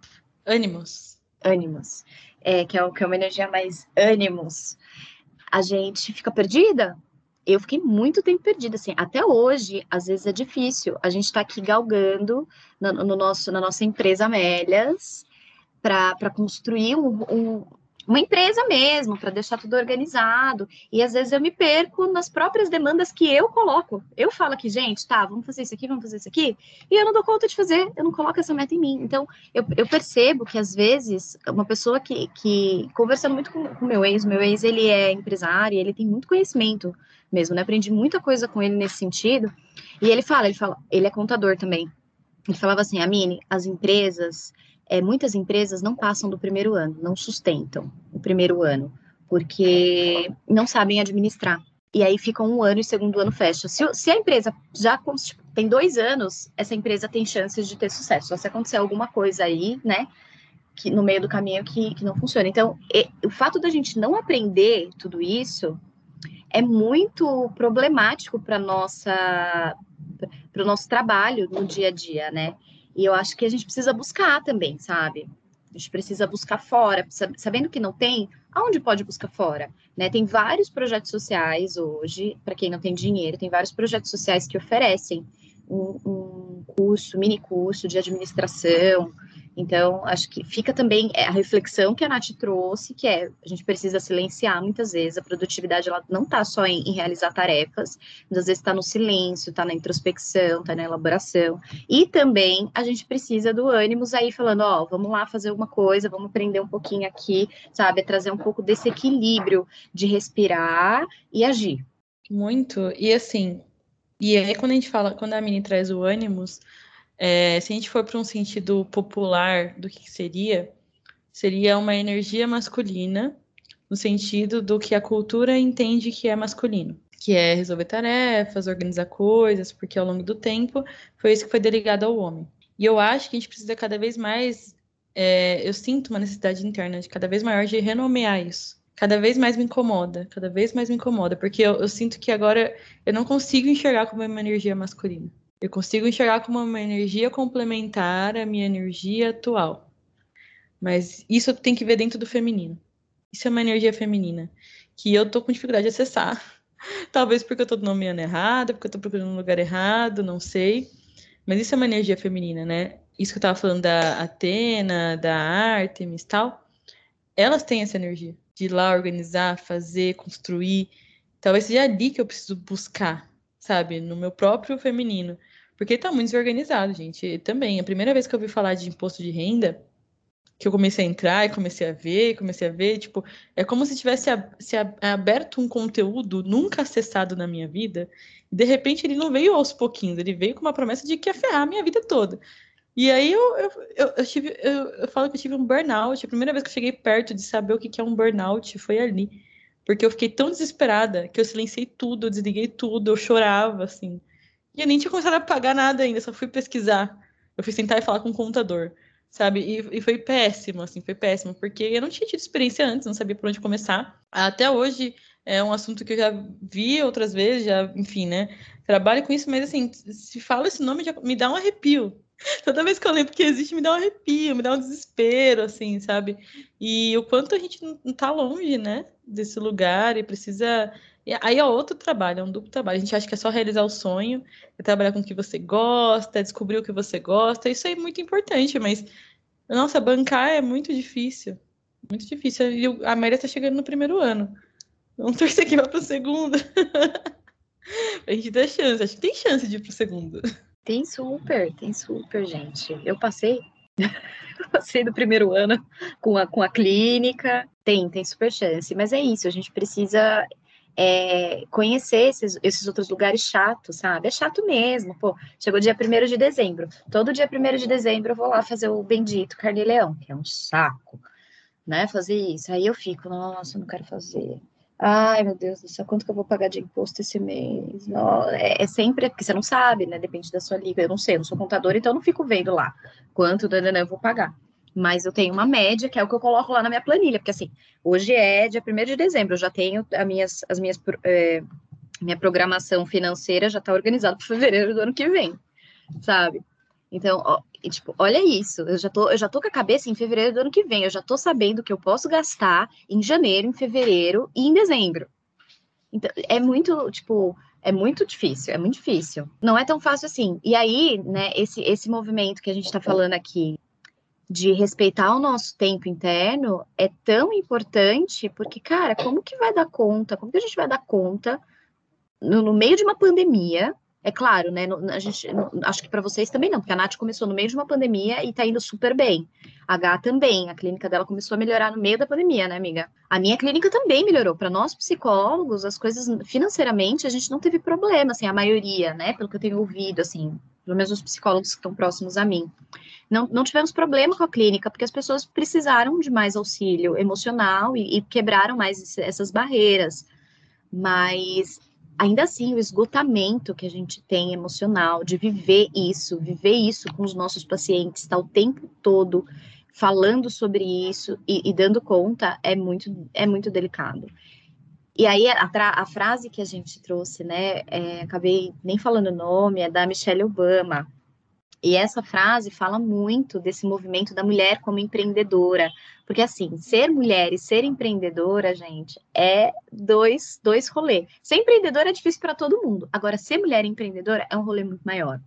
Ânimos. Ânimos. É, que, é, que é uma energia mais ânimos. A gente fica perdida, eu fiquei muito tempo perdida, assim, até hoje, às vezes é difícil. A gente está aqui galgando no, no, nosso, na nossa empresa Amélias, para construir um, um, uma empresa mesmo, para deixar tudo organizado. E às vezes eu me perco nas próprias demandas que eu coloco. Eu falo aqui, gente, tá, vamos fazer isso aqui, vamos fazer isso aqui, e eu não dou conta de fazer, eu não coloco essa meta em mim. Então, eu, eu percebo que às vezes uma pessoa que, que conversando muito com o meu ex, meu ex, ele é empresário, ele tem muito conhecimento mesmo, né? Aprendi muita coisa com ele nesse sentido. E ele fala, ele fala, ele é contador também. Ele falava assim, Amine, as empresas, é, muitas empresas não passam do primeiro ano, não sustentam o primeiro ano, porque não sabem administrar. E aí fica um ano e o segundo ano fecha. Se, se a empresa já tipo, tem dois anos, essa empresa tem chances de ter sucesso. Só se acontecer alguma coisa aí, né, que no meio do caminho que, que não funciona. Então, e, o fato da gente não aprender tudo isso é muito problemático para nossa para o nosso trabalho no dia a dia, né? E eu acho que a gente precisa buscar também, sabe? A gente precisa buscar fora, sabendo que não tem, aonde pode buscar fora? Né? Tem vários projetos sociais hoje, para quem não tem dinheiro, tem vários projetos sociais que oferecem um, um curso, mini curso de administração, então, acho que fica também é, a reflexão que a Nath trouxe, que é a gente precisa silenciar muitas vezes, a produtividade ela não está só em, em, realizar tarefas, às vezes está no silêncio, está na introspecção, está na elaboração. E também a gente precisa do ânimos aí falando, ó, vamos lá fazer alguma coisa, vamos aprender um pouquinho aqui, sabe? Trazer um pouco desse equilíbrio de respirar e agir. Muito. E assim, e aí quando a gente fala, quando a Mini traz o ânimos, é, se a gente for para um sentido popular do que seria, seria uma energia masculina, no sentido do que a cultura entende que é masculino, que é resolver tarefas, organizar coisas, porque ao longo do tempo foi isso que foi delegado ao homem. E eu acho que a gente precisa cada vez mais, é, eu sinto uma necessidade interna de cada vez maior de renomear isso. Cada vez mais me incomoda, cada vez mais me incomoda, porque eu, eu sinto que agora eu não consigo enxergar como uma energia masculina. Eu consigo enxergar como uma energia complementar à minha energia atual. Mas isso tem que ver dentro do feminino. Isso é uma energia feminina que eu tô com dificuldade de acessar. Talvez porque eu tô nomeando errado, porque eu tô procurando um lugar errado, não sei. Mas isso é uma energia feminina, né? Isso que eu tava falando da Atena, da Artemis tal. Elas têm essa energia de ir lá organizar, fazer, construir. Talvez seja ali que eu preciso buscar, sabe? No meu próprio feminino. Porque tá muito desorganizado, gente. Também, a primeira vez que eu ouvi falar de imposto de renda, que eu comecei a entrar e comecei a ver, comecei a ver, tipo, é como se tivesse se aberto um conteúdo nunca acessado na minha vida, e de repente ele não veio aos pouquinhos, ele veio com uma promessa de que ia ferrar a minha vida toda. E aí eu, eu, eu, eu tive, eu, eu, falo que eu tive um burnout. A primeira vez que eu cheguei perto de saber o que, que é um burnout foi ali. Porque eu fiquei tão desesperada que eu silenciei tudo, eu desliguei tudo, eu chorava, assim. E eu nem tinha começado a pagar nada ainda, só fui pesquisar. Eu fui sentar e falar com o contador, sabe? E, e foi péssimo, assim, foi péssimo, porque eu não tinha tido experiência antes, não sabia por onde começar. Até hoje é um assunto que eu já vi outras vezes, já, enfim, né? Trabalho com isso, mas assim, se fala esse nome, já me dá um arrepio. Toda vez que eu lembro que existe, me dá um arrepio, me dá um desespero, assim, sabe? E o quanto a gente não tá longe, né, desse lugar e precisa. E aí é outro trabalho, é um duplo trabalho. A gente acha que é só realizar o sonho, é trabalhar com o que você gosta, é descobrir o que você gosta. Isso é muito importante, mas, nossa, bancar é muito difícil. Muito difícil. E a Amélia tá chegando no primeiro ano. Vamos torcer que vá pro segundo. a gente ter chance. Acho que tem chance de ir pro segundo. Tem super, tem super, gente. Eu passei, passei do primeiro ano com a, com a clínica. Tem, tem super chance. Mas é isso, a gente precisa é, conhecer esses, esses outros lugares chatos, sabe? É chato mesmo, pô. Chegou dia 1 de dezembro. Todo dia 1 de dezembro eu vou lá fazer o bendito carne leão, que é um saco, né? Fazer isso. Aí eu fico, nossa, não quero fazer. Ai, meu Deus do céu, quanto que eu vou pagar de imposto esse mês? Não, é, é, sempre, porque você não sabe, né? Depende da sua liga. Eu não sei, eu não sou contadora, então eu não fico vendo lá quanto eu vou pagar. Mas eu tenho uma média, que é o que eu coloco lá na minha planilha, porque assim, hoje é dia 1 de dezembro, eu já tenho as minhas, as minhas é, minha programação financeira já está organizada para fevereiro do ano que vem, sabe? Então, ó, tipo, olha isso, eu já, tô, eu já tô com a cabeça em fevereiro do ano que vem, eu já tô sabendo que eu posso gastar em janeiro, em fevereiro e em dezembro. Então, é muito, tipo, é muito difícil, é muito difícil. Não é tão fácil assim. E aí, né, esse, esse movimento que a gente está falando aqui de respeitar o nosso tempo interno é tão importante, porque, cara, como que vai dar conta? Como que a gente vai dar conta no, no meio de uma pandemia? É claro, né? A gente, acho que para vocês também não, porque a Nath começou no meio de uma pandemia e tá indo super bem. A Gá também, a clínica dela começou a melhorar no meio da pandemia, né, amiga? A minha clínica também melhorou. Para nós psicólogos, as coisas financeiramente a gente não teve problema, assim, a maioria, né? Pelo que eu tenho ouvido, assim, pelo menos os psicólogos que estão próximos a mim. Não, não tivemos problema com a clínica, porque as pessoas precisaram de mais auxílio emocional e, e quebraram mais essas barreiras. Mas ainda assim, o esgotamento que a gente tem emocional de viver isso, viver isso com os nossos pacientes, estar tá o tempo todo falando sobre isso e, e, dando conta é muito, é muito delicado. E aí, a, a frase que a gente trouxe, né, é, acabei nem falando o nome, é da Michelle Obama, e essa frase fala muito desse movimento da mulher como empreendedora, porque assim, ser mulher e ser empreendedora, gente, é dois, dois rolês. Ser empreendedora é difícil para todo mundo. Agora, ser mulher empreendedora é um rolê muito maior.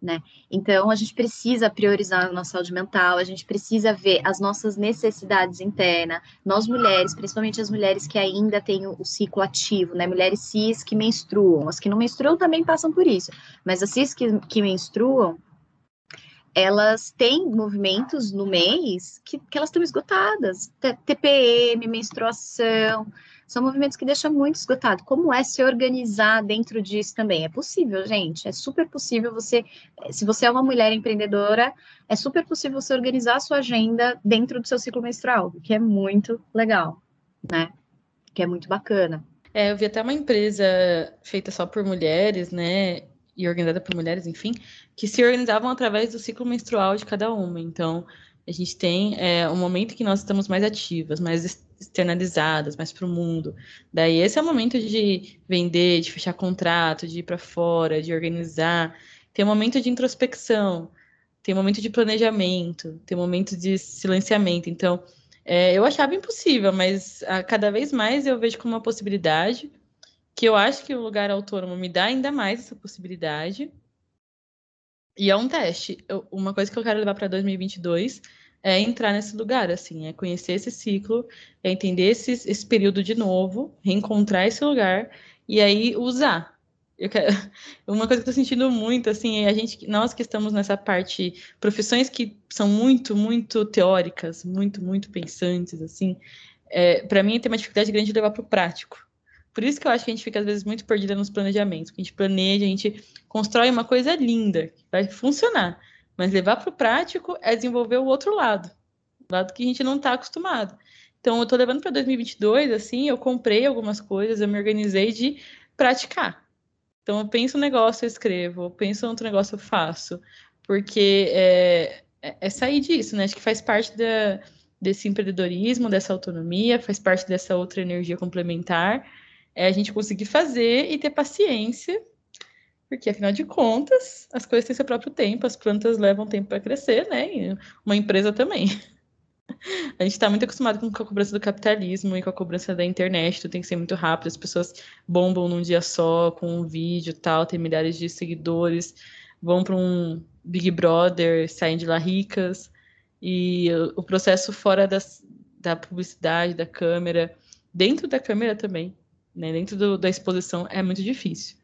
Né? Então, a gente precisa priorizar a nossa saúde mental, a gente precisa ver as nossas necessidades internas. Nós mulheres, principalmente as mulheres que ainda têm o, ciclo ativo, né? Mulheres cis que menstruam, as que não menstruam também passam por isso, mas as cis que, que menstruam, elas têm movimentos no mês que, que elas estão esgotadas. TPM, menstruação, são movimentos que deixam muito esgotado. Como é se organizar dentro disso também? É possível, gente. É super possível você, se você é uma mulher empreendedora, é super possível você organizar a sua agenda dentro do seu ciclo menstrual, que é muito legal, né? Que é muito bacana. É, eu vi até uma empresa feita só por mulheres, né? E organizada por mulheres, enfim, que se organizavam através do ciclo menstrual de cada uma. Então, a gente tem é, um momento que nós estamos mais ativas, mais externalizadas, mais para o mundo. Daí, esse é o momento de vender, de fechar contrato, de ir para fora, de organizar. Tem um momento de introspecção, tem um momento de planejamento, tem um momento de silenciamento. Então, é, eu achava impossível, mas a, cada vez mais eu vejo como uma possibilidade que eu acho que o lugar autônomo me dá ainda mais essa possibilidade. E é um teste. Eu, uma coisa que eu quero levar para 2022 é entrar nesse lugar, assim, é conhecer esse ciclo, é entender esse, esse período de novo, reencontrar esse lugar e aí usar. Eu quero... Uma coisa que eu tô sentindo muito, assim, é a gente, nós que estamos nessa parte, profissões que são muito, muito teóricas, muito, muito pensantes, assim, é, para mim tem uma dificuldade grande de levar para o prático. Por isso que eu acho que a gente fica, às vezes, muito perdida nos planejamentos. A gente planeja, a gente constrói uma coisa linda, que vai funcionar. Mas levar para o prático é desenvolver o outro lado, o lado que a gente não está acostumado. Então, eu estou levando para 2022, assim, eu comprei algumas coisas, eu me organizei de praticar. Então, eu penso um negócio, eu escrevo, eu penso outro negócio, eu faço. Porque é, é, é sair disso, né? Acho que faz parte da, desse empreendedorismo, dessa autonomia, faz parte dessa outra energia complementar. É a gente conseguir fazer e ter paciência porque afinal de contas, as coisas têm seu próprio tempo, as plantas levam tempo para crescer, né? E uma empresa também. A gente está muito acostumado com a cobrança do capitalismo e com a cobrança da internet, tudo tem que ser muito rápido, as pessoas bombam num dia só, com um vídeo tal, tem milhares de seguidores, vão para um Big Brother, saem de lá ricas, e o processo fora das, da publicidade, da câmera, dentro da câmera também, né? dentro do, da exposição, é muito difícil.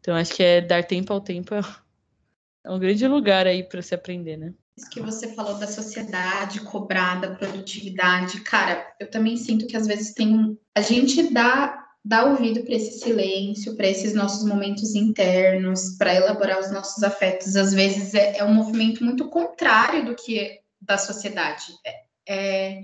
Então, acho que é dar tempo ao tempo é, é um grande lugar aí para se aprender, né? Isso que você falou da sociedade cobrada, produtividade, cara, eu também sinto que às vezes tem a gente dá dá ouvido para esse silêncio, para esses nossos momentos internos, para elaborar os nossos afetos. Às vezes é, é, um movimento muito contrário do que da sociedade. É, é,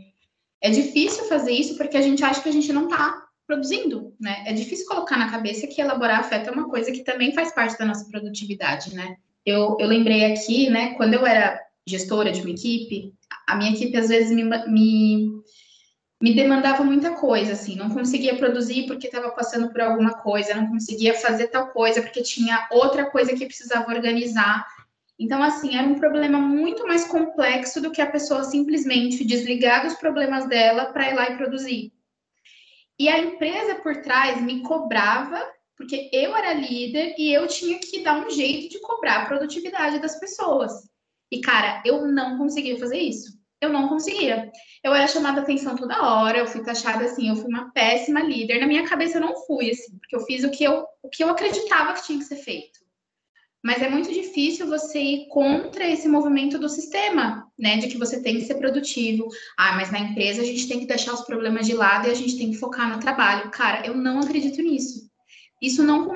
é difícil fazer isso porque a gente acha que a gente não está produzindo, né? É difícil colocar na cabeça que elaborar afeto é uma coisa que também faz parte da nossa produtividade, né? Eu, eu lembrei aqui, né, quando eu era gestora de uma equipe, a minha equipe às vezes me, me, me demandava muita coisa, assim, não conseguia produzir porque estava passando por alguma coisa, não conseguia fazer tal coisa porque tinha outra coisa que precisava organizar. Então, assim, era um problema muito mais complexo do que a pessoa simplesmente desligar dos problemas dela para ir lá e produzir. E a empresa por trás me cobrava, porque eu era líder e eu tinha que dar um jeito de cobrar a produtividade das pessoas. E, cara, eu não conseguia fazer isso. Eu não conseguia. Eu era chamada atenção toda hora, eu fui taxada assim, eu fui uma péssima líder. Na minha cabeça eu não fui, assim, porque eu fiz o que eu, o que eu acreditava que tinha que ser feito mas é muito difícil você ir contra esse movimento do sistema, né? De que você tem que ser produtivo. Ah, mas na empresa a gente tem que deixar os problemas de lado e a gente tem que focar no trabalho. Cara, eu não acredito nisso. Isso não,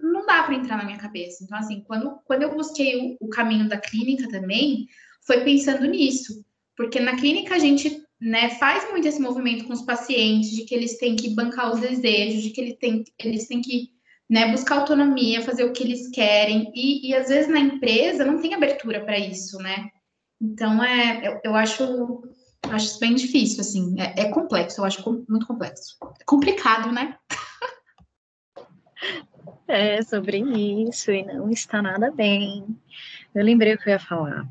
não dá para entrar na minha cabeça. Então, assim, quando, quando eu busquei o, o caminho da clínica também, foi pensando nisso. Porque na clínica a gente né, faz muito esse movimento com os pacientes, de que eles têm que bancar os desejos, de que eles têm, eles têm que né, buscar autonomia, fazer o que eles querem, e, e às vezes na empresa não tem abertura para isso, né? Então, é, eu, eu acho, acho isso bem difícil, assim, é, é complexo, eu acho muito complexo. É complicado, né? É, sobre isso, e não está nada bem. Eu lembrei o que eu ia falar.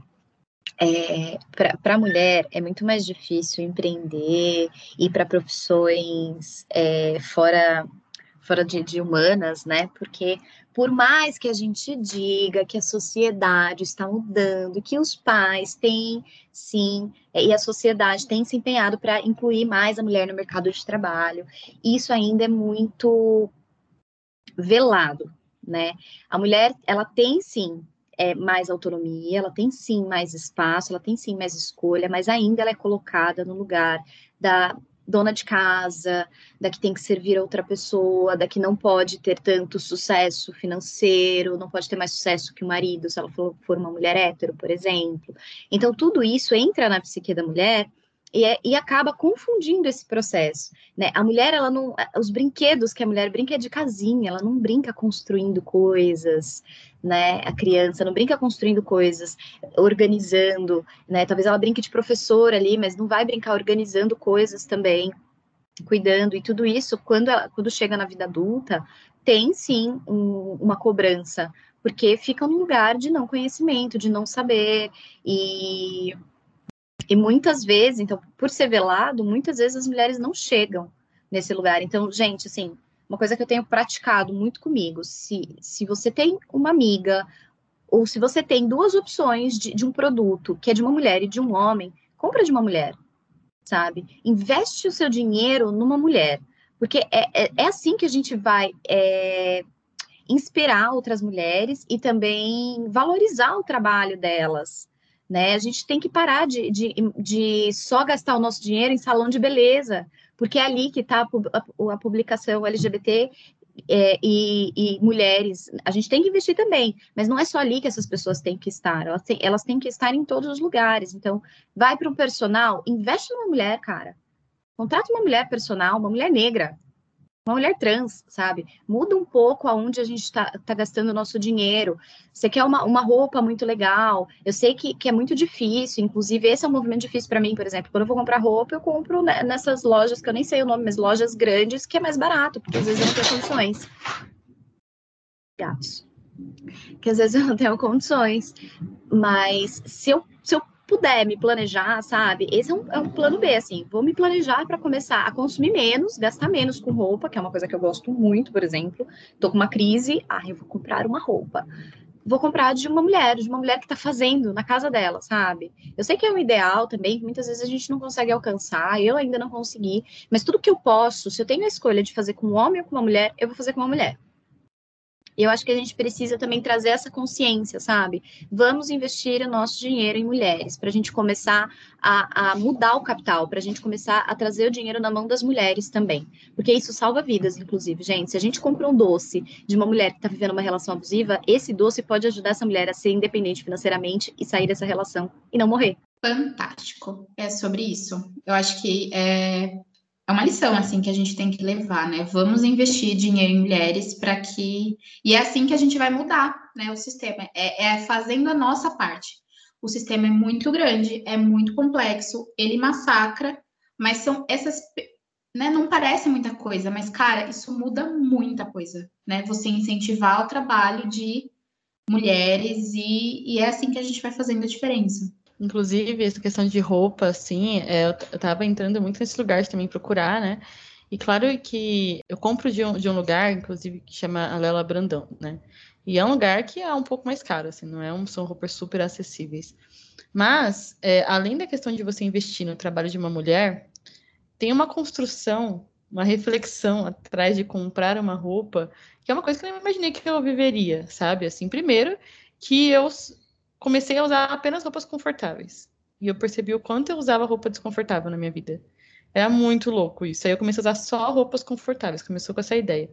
É, para a mulher é muito mais difícil empreender, ir para profissões é, fora fora de, de humanas, né? Porque por mais que a gente diga que a sociedade está mudando, que os pais têm, sim, e a sociedade tem se empenhado para incluir mais a mulher no mercado de trabalho, isso ainda é muito velado, né? A mulher, ela tem sim é, mais autonomia, ela tem sim mais espaço, ela tem sim mais escolha, mas ainda ela é colocada no lugar da dona de casa, da que tem que servir a outra pessoa, da que não pode ter tanto sucesso financeiro, não pode ter mais sucesso que o marido, se ela for, uma mulher hétero, por exemplo. Então, tudo isso entra na psique da mulher e, é, e, acaba confundindo esse processo, né? A mulher, ela não, os brinquedos que a mulher brinca é de casinha, ela não brinca construindo coisas, né? A criança não brinca construindo coisas, organizando, né? Talvez ela brinque de professor ali, mas não vai brincar organizando coisas também, cuidando e tudo isso. Quando ela, quando chega na vida adulta, tem sim um, uma cobrança, porque fica no lugar de não conhecimento, de não saber e e muitas vezes, então, por ser velado, muitas vezes as mulheres não chegam nesse lugar. Então, gente, assim, uma coisa que eu tenho praticado muito comigo, se, se você tem uma amiga, ou se você tem duas opções de, de um produto, que é de uma mulher e de um homem, compra de uma mulher, sabe? Investe o seu dinheiro numa mulher, porque é, é, é assim que a gente vai é, inspirar outras mulheres e também valorizar o trabalho delas, né? A gente tem que parar de, de, de só gastar o nosso dinheiro em salão de beleza, porque é ali que está a, publicação LGBT é, e, e, mulheres, a gente tem que investir também, mas não é só ali que essas pessoas têm que estar, elas têm, elas têm que estar em todos os lugares. Então, vai para um personal, investe numa mulher, cara. Contrata uma mulher personal, uma mulher negra, uma mulher trans, sabe? Muda um pouco aonde a gente está tá gastando o nosso dinheiro. Você quer uma, uma roupa muito legal. Eu sei que, que é muito difícil, inclusive esse é um movimento difícil para mim, por exemplo. Quando eu vou comprar roupa, eu compro nessas lojas, que eu nem sei o nome, mas lojas grandes, que é mais barato, porque às vezes eu não tenho condições. Gatos. Que às vezes eu não tenho condições. Mas se eu, se eu puder me planejar, sabe? Esse é um, é um plano B, assim. Vou me planejar para começar a consumir menos, gastar menos com roupa, que é uma coisa que eu gosto muito, por exemplo. Tô com uma crise, ah, eu vou comprar uma roupa. Vou comprar de uma mulher, de uma mulher que tá fazendo na casa dela, sabe? Eu sei que é um ideal também, que muitas vezes a gente não consegue alcançar, eu ainda não consegui, mas tudo que eu posso, se eu tenho a escolha de fazer com um homem ou com uma mulher, eu vou fazer com uma mulher. Eu acho que a gente precisa também trazer essa consciência, sabe? Vamos investir o nosso dinheiro em mulheres, para a gente começar a, a mudar o capital, para a gente começar a trazer o dinheiro na mão das mulheres também. Porque isso salva vidas, inclusive, gente. Se a gente compra um doce de uma mulher que está vivendo uma relação abusiva, esse doce pode ajudar essa mulher a ser independente financeiramente e sair dessa relação e não morrer. Fantástico. É sobre isso. Eu acho que é, é uma lição assim que a gente tem que levar, né? Vamos investir dinheiro em mulheres para que e é assim que a gente vai mudar, né? O sistema é, é, fazendo a nossa parte. O sistema é muito grande, é muito complexo, ele massacra, mas são essas, né? Não parece muita coisa, mas cara, isso muda muita coisa, né? Você incentivar o trabalho de mulheres e, e é assim que a gente vai fazendo a diferença. Inclusive, essa questão de roupa, assim, é, eu, eu tava entrando muito nesse lugar também procurar, né? E claro que eu compro de um, de um lugar, inclusive, que chama Alela Brandão, né? E é um lugar que é um pouco mais caro, assim, não é um, são roupas super acessíveis. Mas, é, além da questão de você investir no trabalho de uma mulher, tem uma construção, uma reflexão atrás de comprar uma roupa, que é uma coisa que eu não imaginei que eu viveria, sabe? Assim, primeiro, que eu comecei a usar apenas roupas confortáveis. E eu percebi o quanto eu usava roupa desconfortável na minha vida. Era muito louco isso. Aí eu comecei a usar só roupas confortáveis. Começou com essa ideia.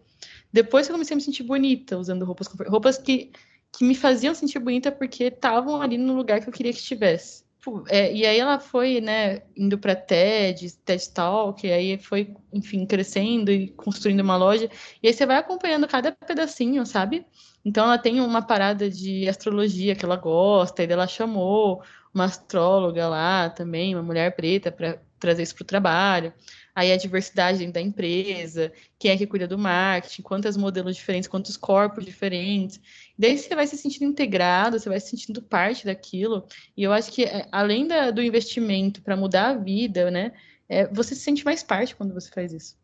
Depois eu comecei a me sentir bonita usando roupas roupas que, que me faziam sentir bonita porque estavam ali no lugar que eu queria que estivesse. É, e aí ela foi, né, indo para TED, TED Talk, e aí foi, enfim, crescendo e construindo uma loja. E aí você vai acompanhando cada pedacinho, sabe? Então ela tem uma parada de astrologia que ela gosta, e ela chamou uma astróloga lá também, uma mulher preta, para trazer isso para o trabalho. Aí a diversidade da empresa, quem é que cuida do marketing, quantos modelos diferentes, quantos corpos diferentes. Daí você vai se sentindo integrado, você vai se sentindo parte daquilo. E eu acho que, é, além da, do investimento para mudar a vida, né, é, você se sente mais parte quando você faz isso.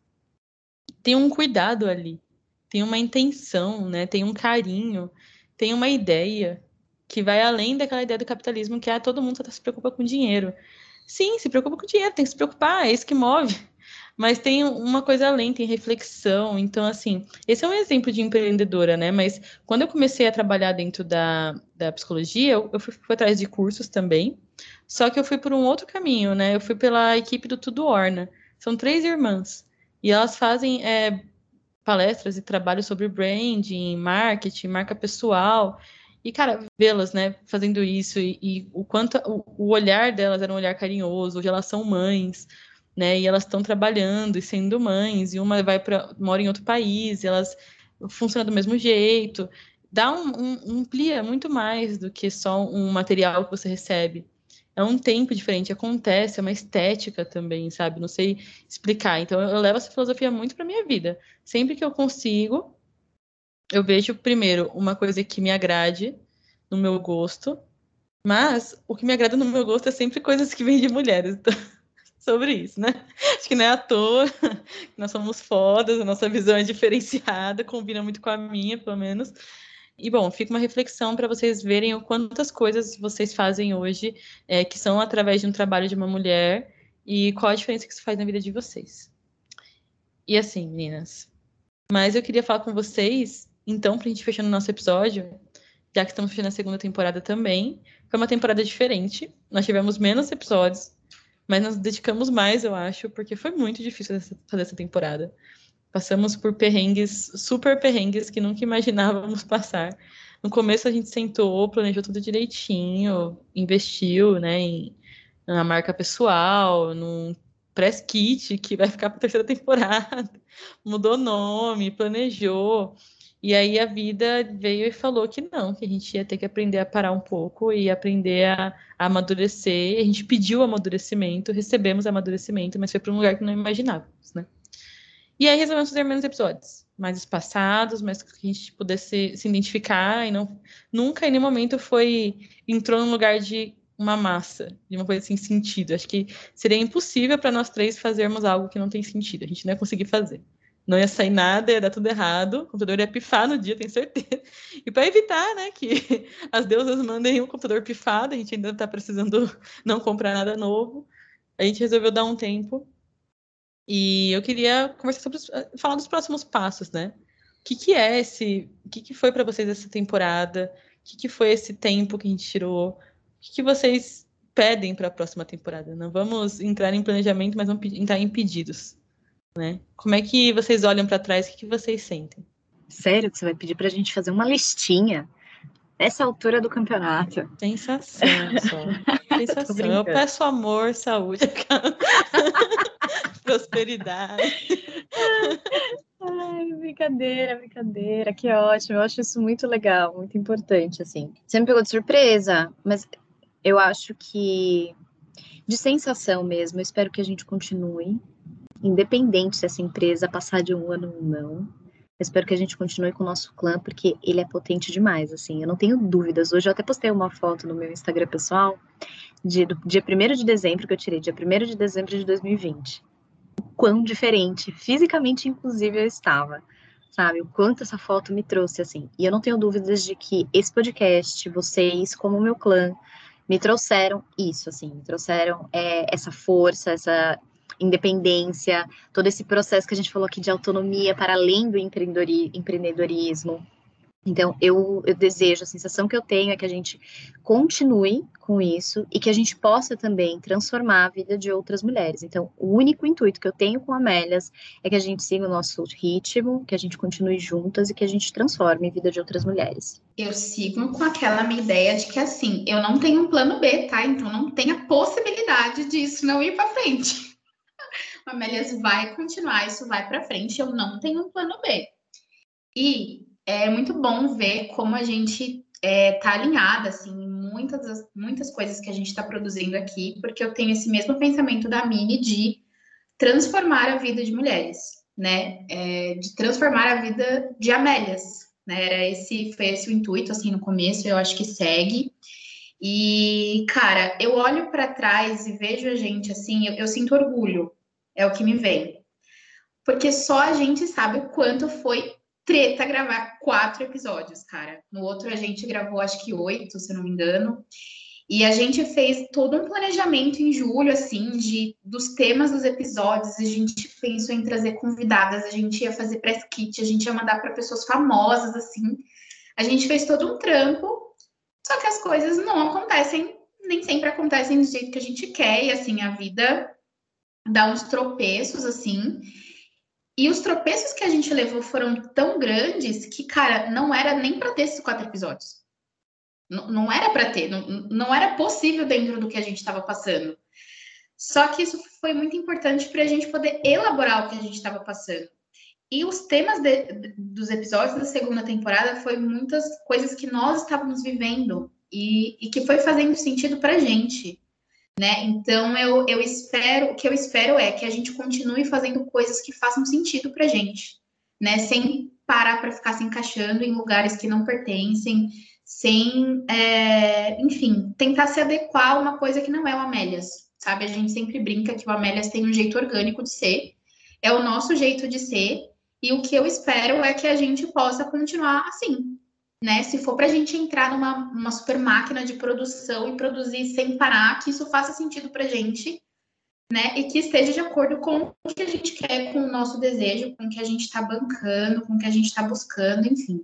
Tem um cuidado ali tem uma intenção, né? Tem um carinho, tem uma ideia que vai além daquela ideia do capitalismo que é todo mundo só se preocupa com dinheiro. Sim, se preocupa com dinheiro, tem que se preocupar, é isso que move. Mas tem uma coisa além, tem reflexão. Então, assim, esse é um exemplo de empreendedora, né? Mas quando eu comecei a trabalhar dentro da, da psicologia, eu, eu fui, fui atrás de cursos também. Só que eu fui por um outro caminho, né? Eu fui pela equipe do Tudo Orna. São três irmãs. E elas fazem é, palestras e trabalhos sobre branding, marketing, marca pessoal. E, cara, vê-las, né, fazendo isso e, e o quanto o, o, olhar delas era um olhar carinhoso, hoje elas são mães, né, e elas estão trabalhando e sendo mães, e uma vai para mora em outro país, elas funcionam do mesmo jeito. Dá um, um, amplia muito mais do que só um material que você recebe é um tempo diferente, acontece, é uma estética também, sabe? Não sei explicar. Então, eu, eu levo essa filosofia muito para minha vida. Sempre que eu consigo, eu vejo, primeiro, uma coisa que me agrade no meu gosto, mas o que me agrada no meu gosto é sempre coisas que vêm de mulheres. Então, sobre isso, né? Acho que não é à toa, nós somos fodas, a nossa visão é diferenciada, combina muito com a minha, pelo menos. E bom, fica uma reflexão para vocês verem o quantas coisas vocês fazem hoje é, que são através de um trabalho de uma mulher e qual a diferença que isso faz na vida de vocês. E assim, meninas, mas eu queria falar com vocês, então, para a gente fechar o nosso episódio, já que estamos fechando a segunda temporada também, foi uma temporada diferente. Nós tivemos menos episódios, mas nós dedicamos mais, eu acho, porque foi muito difícil fazer essa temporada Passamos por perrengues, super perrengues que nunca imaginávamos passar. No começo a gente sentou, planejou tudo direitinho, investiu, né, em, na marca pessoal, num press kit que vai ficar para a terceira temporada, mudou nome, planejou. E aí a vida veio e falou que não, que a gente ia ter que aprender a parar um pouco e aprender a, a amadurecer. A gente pediu amadurecimento, recebemos amadurecimento, mas foi para um lugar que não imaginávamos, né? E aí resolvemos fazer menos episódios, mais espaçados, mas que a gente pudesse se identificar e não nunca em nenhum momento foi entrou num lugar de uma massa, de uma coisa sem sentido. Acho que seria impossível para nós três fazermos algo que não tem sentido. A gente não ia conseguir fazer não ia sair nada, ia dar tudo errado, o computador ia pifar no dia, tenho certeza. E para evitar, né, que as deusas mandem um computador pifado, a gente ainda está precisando não comprar nada novo, a gente resolveu dar um tempo. E eu queria conversar sobre os, falar dos próximos passos, né? O que, que é esse, o que, que foi para vocês essa temporada? O que, que foi esse tempo que a gente tirou? O que, que vocês pedem para a próxima temporada? Não vamos entrar em planejamento, mas vamos entrar em pedidos né? Como é que vocês olham para trás? O que, que vocês sentem? Sério que você vai pedir para a gente fazer uma listinha nessa altura do campeonato? Sensação só. Sensação. Eu peço amor, saúde, prosperidade. Ai, brincadeira, brincadeira, que ótimo. Eu acho isso muito legal, muito importante, assim. Você me pegou de surpresa, mas eu acho que de sensação mesmo, eu espero que a gente continue independente se essa empresa passar de um ano ou não. Eu espero que a gente continue com o nosso clã, porque ele é potente demais, assim, eu não tenho dúvidas. Hoje eu até postei uma foto no meu Instagram pessoal, de, do dia 1 de dezembro, que eu tirei, dia 1 de dezembro de 2020. O quão diferente, fisicamente inclusive, eu estava, sabe? O quanto essa foto me trouxe, assim. E eu não tenho dúvidas de que esse podcast, vocês, como meu clã, me trouxeram isso, assim, me trouxeram é, essa força, essa independência, todo esse processo que a gente falou aqui de autonomia para além do empreendedorismo. Então, eu, eu, desejo, a sensação que eu tenho é que a gente continue com isso e que a gente possa também transformar a vida de outras mulheres. Então, o único intuito que eu tenho com a Amélias é que a gente siga o nosso ritmo, que a gente continue juntas e que a gente transforme a vida de outras mulheres. Eu sigo com aquela minha ideia de que, assim, eu não tenho um plano B, tá? Então, não tem a possibilidade disso não ir para frente. Amélias vai continuar, isso vai para frente, eu não tenho um plano B. E é muito bom ver como a gente é, tá alinhada, assim, muitas, muitas coisas que a gente está produzindo aqui, porque eu tenho esse mesmo pensamento da Mini de transformar a vida de mulheres, né? É, de transformar a vida de Amélias, né? Era esse, foi esse o intuito, assim, no começo, eu acho que segue. E, cara, eu olho para trás e vejo a gente, assim, eu, eu sinto orgulho, é o que me vem. Porque só a gente sabe o quanto foi treta gravar quatro episódios, cara. No outro a gente gravou acho que oito, se não me engano. E a gente fez todo um planejamento em julho, assim, de dos temas dos episódios. A gente pensou em trazer convidadas, a gente ia fazer press kit, a gente ia mandar para pessoas famosas, assim. A gente fez todo um trampo, só que as coisas não acontecem, nem sempre acontecem do jeito que a gente quer, e assim, a vida dá uns tropeços, assim. E os tropeços que a gente levou foram tão grandes que, cara, não era nem para ter esses quatro episódios. Não, não era para ter, não, não era possível dentro do que a gente estava passando. Só que isso foi muito importante para a gente poder elaborar o que a gente estava passando. E os temas de, dos episódios da segunda temporada foi muitas coisas que nós estávamos vivendo e, e que foi fazendo sentido para gente né? Então eu, eu espero, o que eu espero é que a gente continue fazendo coisas que façam sentido pra gente, né? Sem parar para ficar se encaixando em lugares que não pertencem, sem, é, enfim, tentar se adequar a uma coisa que não é o Amélias, sabe? A gente sempre brinca que o Amélias tem um jeito orgânico de ser, é o nosso jeito de ser, e o que eu espero é que a gente possa continuar assim, né? Se for para a gente entrar numa uma super máquina de produção e produzir sem parar, que isso faça sentido para a gente, né? E que esteja de acordo com o que a gente quer, com o nosso desejo, com o que a gente está bancando, com o que a gente está buscando, enfim.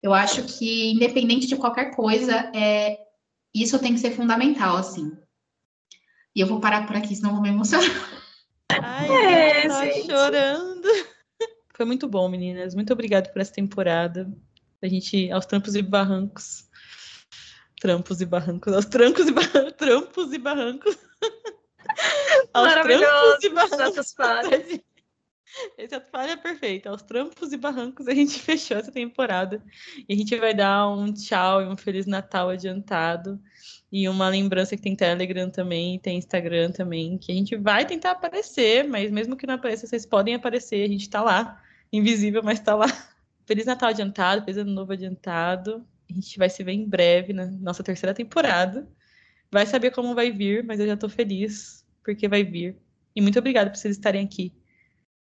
Eu acho que, independente de qualquer coisa, é, isso tem que ser fundamental, assim. E eu vou parar por aqui, senão eu vou me emocionar. Ai, é, eu tô chorando. Foi muito bom, meninas. Muito obrigado por essa temporada. A gente, aos trampos e barrancos. Trampos e barrancos. Aos trancos e barrancos. Trampos e barrancos. aos trampos e barrancos. Esse falha é perfeito. Aos trampos e barrancos a gente fechou essa temporada. E a gente vai dar um tchau e um Feliz Natal adiantado. E uma lembrança que tem Telegram também, tem Instagram também, que a gente vai tentar aparecer, mas mesmo que não apareça, vocês podem aparecer, a gente tá lá, invisível, mas tá lá. Feliz Natal adiantado, feliz ano novo adiantado. A gente vai se ver em breve na nossa terceira temporada. Vai saber como vai vir, mas eu já tô feliz porque vai vir. E muito obrigada por vocês estarem aqui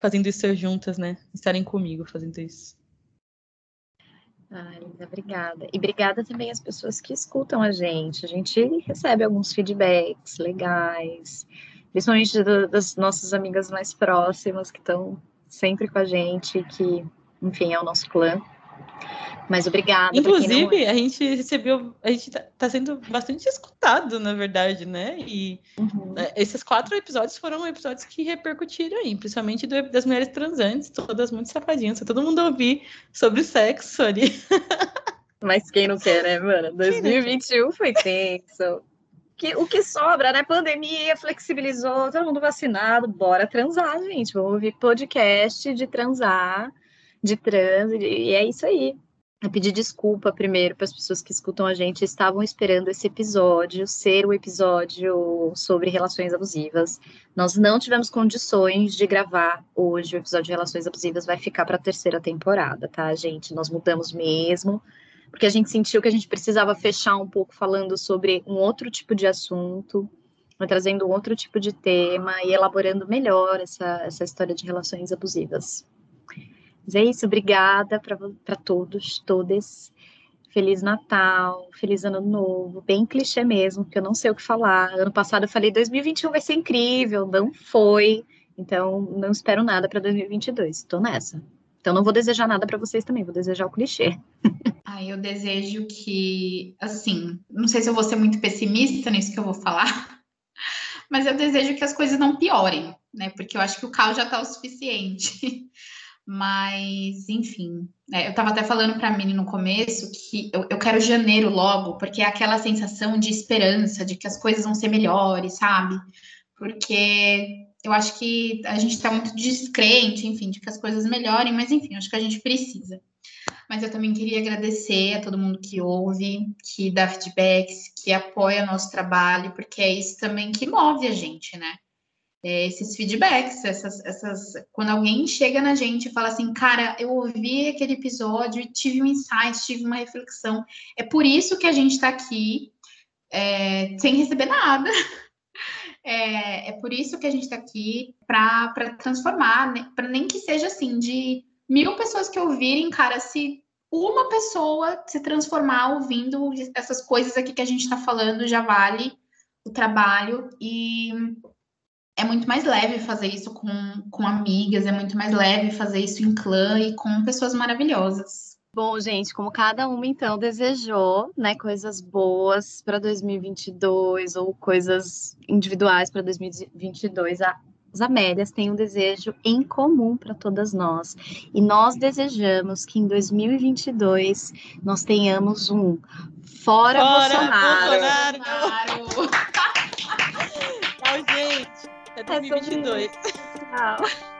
fazendo isso juntas, né? Estarem comigo fazendo isso. Ai, Linda, obrigada. E obrigada também às pessoas que escutam a gente. A gente recebe alguns feedbacks legais, principalmente do, das nossas amigas mais próximas que estão sempre com a gente, que, enfim, é o nosso clã. Mas obrigada. Inclusive, a gente recebeu, a gente tá, tá, sendo bastante escutado, na verdade, né? E uhum. É, esses quatro episódios foram episódios que repercutiram aí, principalmente do, das mulheres transantes, todas muito safadinhas, todo mundo ouvir sobre sexo ali. Mas quem não quer, né, mano? 2021 foi tenso. Que, o que sobra, né? Pandemia flexibilizou, todo mundo vacinado, bora transar, gente. Vamos ouvir podcast de transar, de trans, e é isso aí a pedir desculpa primeiro para as pessoas que escutam a gente, estavam esperando esse episódio ser o episódio sobre relações abusivas. Nós não tivemos condições de gravar hoje o episódio de relações abusivas, vai ficar para a terceira temporada, tá, gente? Nós mudamos mesmo, porque a gente sentiu que a gente precisava fechar um pouco falando sobre um outro tipo de assunto, trazendo um outro tipo de tema e elaborando melhor essa, essa história de relações abusivas. Mas é isso, obrigada para todos, todas. Feliz Natal, feliz Ano Novo, bem clichê mesmo, porque eu não sei o que falar. Ano passado eu falei 2021 vai ser incrível, não foi. Então não espero nada para 2022. Estou nessa. Então não vou desejar nada para vocês também, vou desejar o clichê. Ah, eu desejo que, assim, não sei se eu vou ser muito pessimista nisso que eu vou falar, mas eu desejo que as coisas não piorem, né? Porque eu acho que o caos já está o suficiente. Mas, enfim, é, eu estava até falando para a no começo que eu, eu, quero janeiro logo, porque é aquela sensação de esperança, de que as coisas vão ser melhores, sabe? Porque eu acho que a gente está muito descrente, enfim, de que as coisas melhorem, mas enfim, acho que a gente precisa. Mas eu também queria agradecer a todo mundo que ouve, que dá feedbacks, que apoia nosso trabalho, porque é isso também que move a gente, né? É, esses feedbacks, essas, essas, quando alguém chega na gente e fala assim, cara, eu ouvi aquele episódio e tive um insight, tive uma reflexão. É por isso que a gente está aqui é, sem receber nada. É, é, por isso que a gente está aqui para transformar, né? para nem que seja assim, de mil pessoas que ouvirem, cara, se uma pessoa se transformar ouvindo essas coisas aqui que a gente está falando, já vale o trabalho. E é muito mais leve fazer isso com, com amigas, é muito mais leve fazer isso em clã e com pessoas maravilhosas. Bom, gente, como cada uma então desejou, né, coisas boas para 2022 ou coisas individuais para 2022, a, as Amélias têm um desejo em comum para todas nós. E nós desejamos que em 2022 nós tenhamos um Fora, Fora Bolsonaro! Bolsonaro. Até 2022. É Tchau.